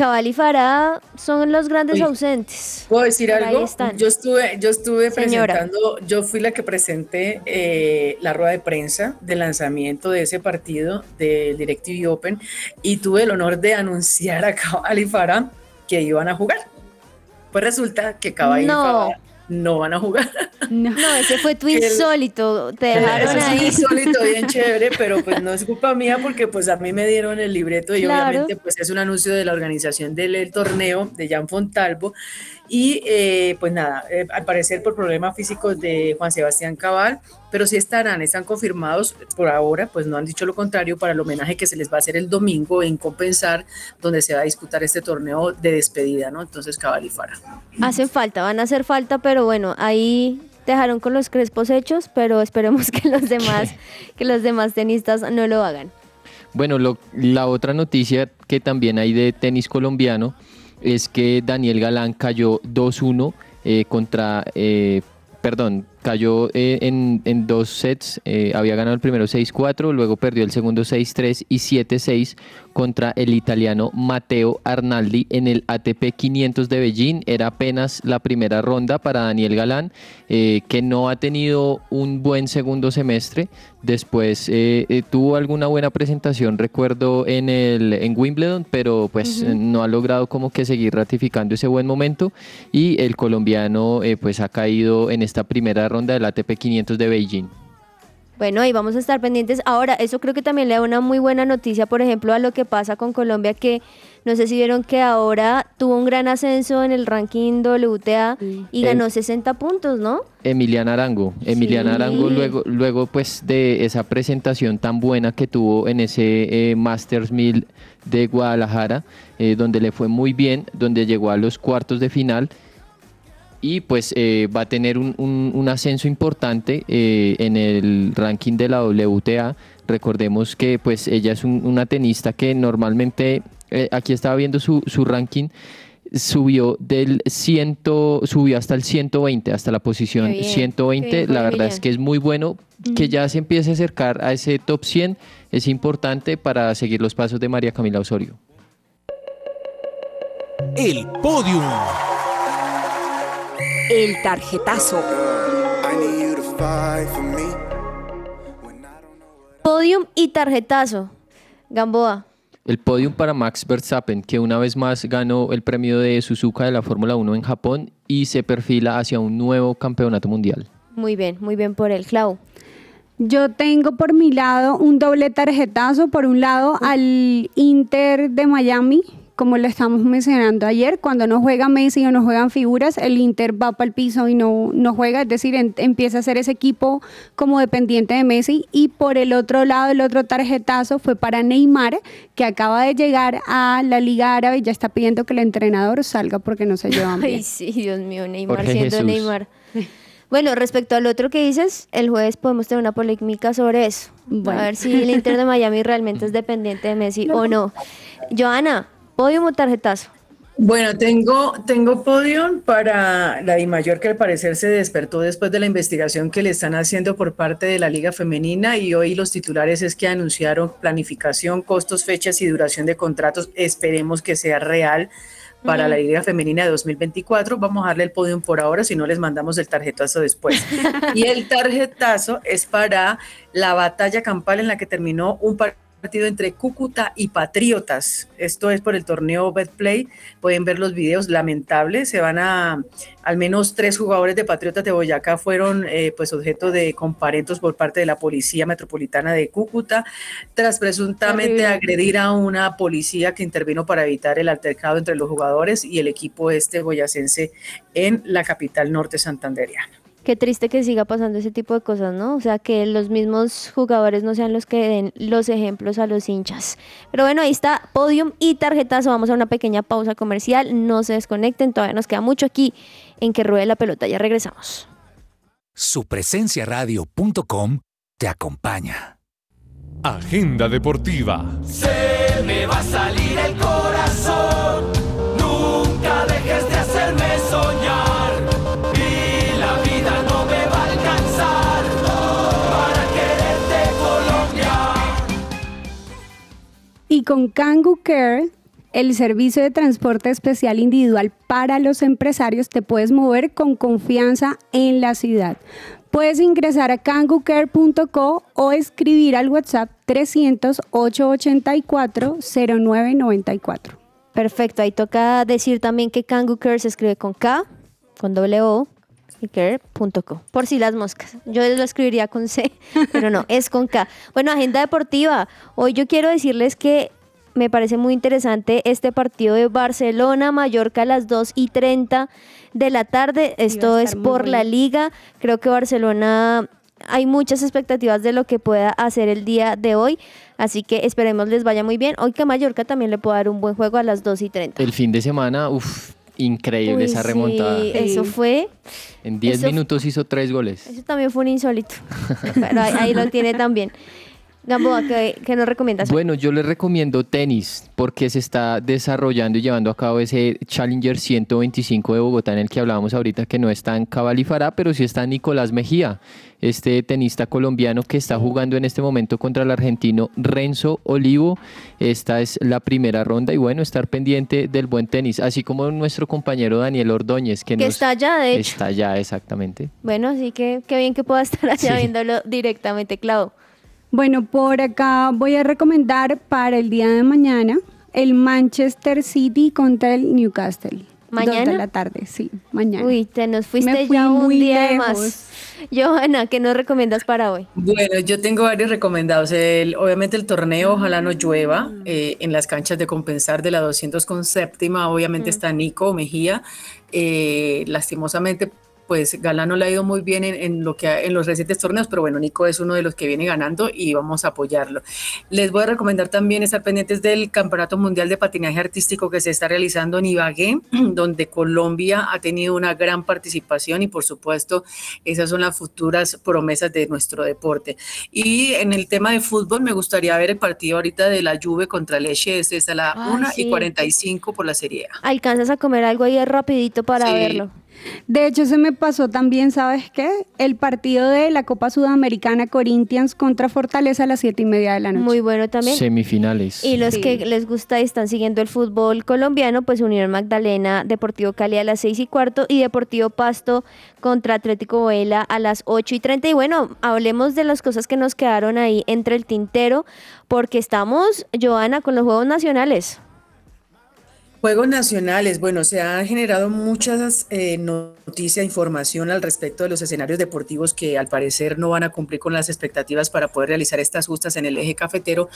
Cabal y Farah son los grandes Uy. ausentes. ¿Puedo decir Por ahí algo? están. Yo estuve, yo estuve Señora. presentando, yo fui la que presenté eh, la rueda de prensa de lanzamiento de ese partido del DirecTV Open y tuve el honor de anunciar a Cabal y Farah que iban a jugar. Pues resulta que Cabal y No. Farah no van a jugar. No. No, ese fue tu insólito. Te dejaron Eso es ahí. insólito, bien chévere, pero pues no es culpa mía porque pues a mí me dieron el libreto y Claro. obviamente pues es un anuncio de la organización del el torneo de Jan Fontalvo y eh, pues nada, eh, al parecer por problemas físicos de Juan Sebastián Cabal, pero sí estarán, están confirmados por ahora, pues no han dicho lo contrario para el homenaje que se les va a hacer el domingo en Compensar, donde se va a disputar este torneo de despedida, ¿no? Entonces Cabal y Fara. Hacen falta, van a hacer falta, pero bueno, ahí dejaron con los crespos hechos, pero esperemos que los demás, que los demás tenistas no lo hagan. Bueno, lo- la otra noticia que también hay de tenis colombiano es que Daniel Galán cayó 2-1 eh, contra, eh, perdón, cayó eh, en, en dos sets, eh, había ganado el primero 6-4, luego perdió el segundo 6-3 y 7-6 contra el italiano Matteo Arnaldi en el ATP 500 de Beijing. Era apenas la primera ronda para Daniel Galán, eh, que no ha tenido un buen segundo semestre. Después eh, tuvo alguna buena presentación, recuerdo, en, el, en Wimbledon, pero pues no ha logrado como que seguir ratificando ese buen momento. Y el colombiano eh, pues ha caído en esta primera ronda del ATP 500 de Beijing. Bueno, ahí vamos a estar pendientes. Ahora, eso creo que también le da una muy buena noticia, por ejemplo, a lo que pasa con Colombia, que no sé si vieron que ahora tuvo un gran ascenso en el ranking WTA y El- ganó 60 puntos, ¿no? Emiliana Arango. Emiliana Sí. Arango luego, luego pues de esa presentación tan buena que tuvo en ese eh, Masters 1000 de Guadalajara, eh, donde le fue muy bien, donde llegó a los cuartos de final y pues eh, va a tener un, un- un ascenso importante eh, en el ranking de la WTA. Recordemos que pues ella es un- una tenista que normalmente, eh, aquí estaba viendo su, su ranking, subió del 100, subió hasta el 120, hasta la posición Qué bien, qué 120. bien por la verdad es que es muy bueno que ya se empiece a acercar a ese top 100. Es importante para seguir los pasos de María Camila Osorio. El podium. El tarjetazo. Podium y tarjetazo. Gamboa. El podium para Max Verstappen, que una vez más ganó el premio de Suzuka de la Fórmula 1 en Japón y se perfila hacia un nuevo campeonato mundial. Muy bien, muy bien por el Clau. Yo tengo por mi lado un doble tarjetazo, por un lado al Inter de Miami, como lo estamos mencionando ayer, cuando no juega Messi o no juegan figuras, el Inter va para el piso y no, no juega, es decir, en- empieza a ser ese equipo como dependiente de Messi. Y por el otro lado, el otro tarjetazo fue para Neymar, que acaba de llegar a la Liga Árabe y ya está pidiendo que el entrenador salga porque no se llevan bien. Ay, sí, Dios mío, Neymar Jorge siendo Jesús. Neymar. Bueno, respecto al otro que dices, el jueves podemos tener una polémica sobre eso. Bueno. A ver si el Inter de Miami realmente es dependiente de Messi o no. Joana, podium o tarjetazo. Bueno, tengo, tengo podium para la DIMAYOR que al parecer se despertó después de la investigación que le están haciendo por parte de la Liga Femenina y hoy los titulares es que anunciaron planificación, costos, fechas y duración de contratos. Esperemos que sea real para la Liga Femenina de 2024. Vamos a darle el podium por ahora, si no les mandamos el tarjetazo después. y el tarjetazo es para la batalla campal en la que terminó un partido partido entre Cúcuta y Patriotas. Esto es por el torneo Betplay. Pueden ver los videos lamentables. Se van a, al menos tres jugadores de Patriotas de Boyacá fueron eh, pues objeto de comparentos por parte de la Policía Metropolitana de Cúcuta, tras presuntamente agredir a una policía que intervino para evitar el altercado entre los jugadores y el equipo este boyacense en la capital norte santanderiana. Qué triste que siga pasando ese tipo de cosas, ¿no? O sea, que los mismos jugadores no sean los que den los ejemplos a los hinchas. Pero bueno, ahí está podium y tarjetazo. Vamos a una pequeña pausa comercial. No se desconecten, todavía nos queda mucho aquí en que ruede la pelota. Ya regresamos. Supresenciaradio.com te acompaña. Agenda deportiva. Se me va a salir Y con Kangu Care, el servicio de transporte especial individual para los empresarios, te puedes mover con confianza en la ciudad. Puedes ingresar a kangucare.co o escribir al WhatsApp 300-884-0994. Perfecto, ahí toca decir también que Kangu Care se escribe con K, con doble O Por si las moscas. Yo lo escribiría con C, pero no, es con K. Bueno, agenda deportiva. Hoy yo quiero decirles que me parece muy interesante este partido de Barcelona-Mallorca a las 2 y 30 de la tarde. Esto es por la liga. Creo que Barcelona hay muchas expectativas de lo que pueda hacer el día de hoy. Así que esperemos les vaya muy bien. Hoy que Mallorca también le puede dar un buen juego a las 2 y 30. El fin de semana, uff, increíble Uy, esa sí, remontada. eso fue. En 10 eso- minutos hizo tres goles. Eso también fue un insólito. Pero ahí, ahí lo tiene también. Gamboa, ¿qué, qué nos recomiendas? Bueno, yo les recomiendo tenis porque se está desarrollando y llevando a cabo ese Challenger 125 de Bogotá en el que hablábamos ahorita que no está en Cabalifará, pero sí está Nicolás Mejía, este tenista colombiano que está jugando en este momento contra el argentino Renzo Olivo. Esta es la primera ronda y bueno, estar pendiente del buen tenis, así como nuestro compañero Daniel Ordóñez que, Que nos- está allá, de hecho. Está allá, exactamente. Bueno, así que qué bien que pueda estar allá Sí. viéndolo directamente, Clau. Bueno, por acá voy a recomendar para el día de mañana el Manchester City contra el Newcastle. ¿Mañana? Dos de la tarde, sí, mañana. Uy, te nos fuiste Me fui ya un muy día de lejos. más. Johanna, ¿qué nos recomiendas para hoy? Bueno, yo tengo varios recomendados. El- obviamente el torneo, ojalá no llueva eh, en las canchas de compensar de la 200 con séptima. Obviamente está Nico Mejía. Eh, lastimosamente, pues Galán no le ha ido muy bien en, en lo que ha- en los recientes torneos, pero bueno, Nico es uno de los que viene ganando y vamos a apoyarlo. Les voy a recomendar también estar pendientes del Campeonato Mundial de Patinaje Artístico que se está realizando en Ibagué, donde Colombia ha tenido una gran participación y por supuesto esas son las futuras promesas de nuestro deporte. Y en el tema de fútbol me gustaría ver el partido ahorita de la Juve contra Leche, es a la Ay, 1 sí. y 45 por la Serie A. ¿Alcanzas a comer algo ahí rapidito para Sí. verlo? De hecho, se me pasó también, ¿sabes qué? El partido de la Copa Sudamericana Corinthians contra Fortaleza a las siete y media de la noche. Muy bueno también. Semifinales. Y los Sí. que les gusta y están siguiendo el fútbol colombiano, pues Unión Magdalena, Deportivo Cali a las 6 y cuarto y Deportivo Pasto contra Atlético Boela a las 8 y 30. Y bueno, hablemos de las cosas que nos quedaron ahí entre el tintero, porque estamos, Joana, con los Juegos Nacionales. Juegos nacionales, bueno, se ha generado muchas eh, noticias, información al respecto de los escenarios deportivos que al parecer no van a cumplir con las expectativas para poder realizar estas justas en el eje cafetero,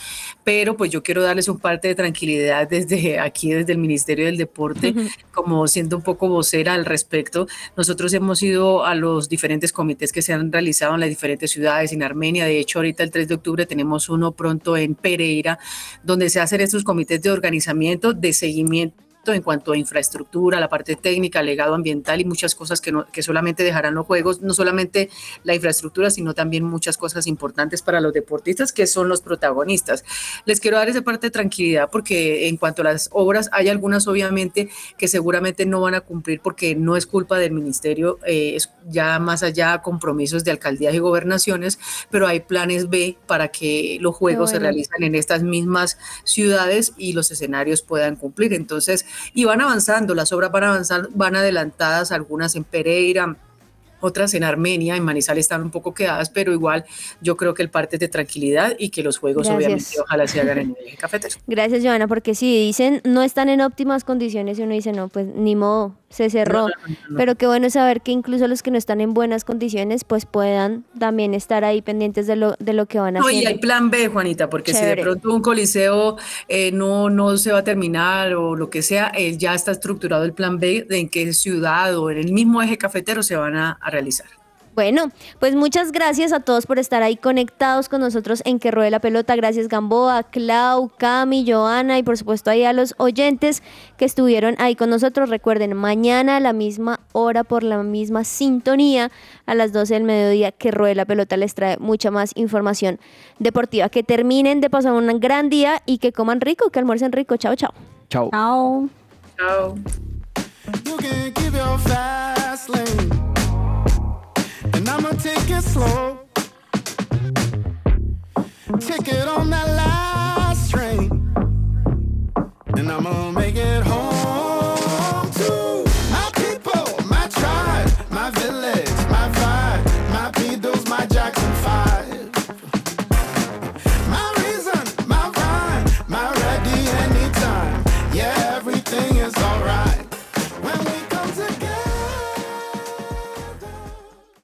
pero pues yo quiero darles un parte de tranquilidad desde aquí, desde el Ministerio del Deporte, como siendo un poco vocera al respecto. Nosotros hemos ido a los diferentes comités que se han realizado en las diferentes ciudades, en Armenia, de hecho ahorita el 3 de octubre tenemos uno pronto en Pereira, donde se hacen estos comités de organizamiento, de seguimiento en cuanto a infraestructura, la parte técnica, legado ambiental y muchas cosas que, no- que solamente dejarán los juegos, no solamente la infraestructura, sino también muchas cosas importantes para los deportistas que son los protagonistas. Les quiero dar esa parte de tranquilidad porque en cuanto a las obras, hay algunas obviamente que seguramente no van a cumplir porque no es culpa del ministerio, eh, es ya más allá compromisos de alcaldías y gobernaciones, pero hay planes B para que los juegos se realicen en estas mismas ciudades y los escenarios puedan cumplir. Entonces, y van avanzando, las obras van avanzando, van adelantadas, algunas en Pereira, otras en Armenia, en Manizales están un poco quedadas, pero igual yo creo que el parte es de tranquilidad y que los juegos Gracias. obviamente ojalá se hagan en el cafetero. Gracias, Joana, porque si dicen no están en óptimas condiciones y uno dice no, pues ni modo, se cerró. Pero qué bueno saber que incluso los que no están en buenas condiciones, pues puedan también estar ahí pendientes de lo, de lo que van a No, hacer. y hay plan B, Juanita, porque si de pronto un coliseo eh, no, no se va a terminar o lo que sea, eh, ya está estructurado el plan B de en qué ciudad o en el mismo eje cafetero se van a, a realizar. Bueno, pues muchas gracias a todos por estar ahí conectados con nosotros en Que Ruede la Pelota. Gracias Gamboa, Clau, Cami, Joana y por supuesto ahí a los oyentes que estuvieron ahí con nosotros. Recuerden, mañana a la misma hora por la misma sintonía a las 12 del mediodía Que Ruede la Pelota les trae mucha más información deportiva. Que terminen de pasar un gran día y que coman rico, que almuercen rico. Chao, chao. Chao. Chao. Chao. I'ma take it slow. Take it on that last train, and I'ma make it home.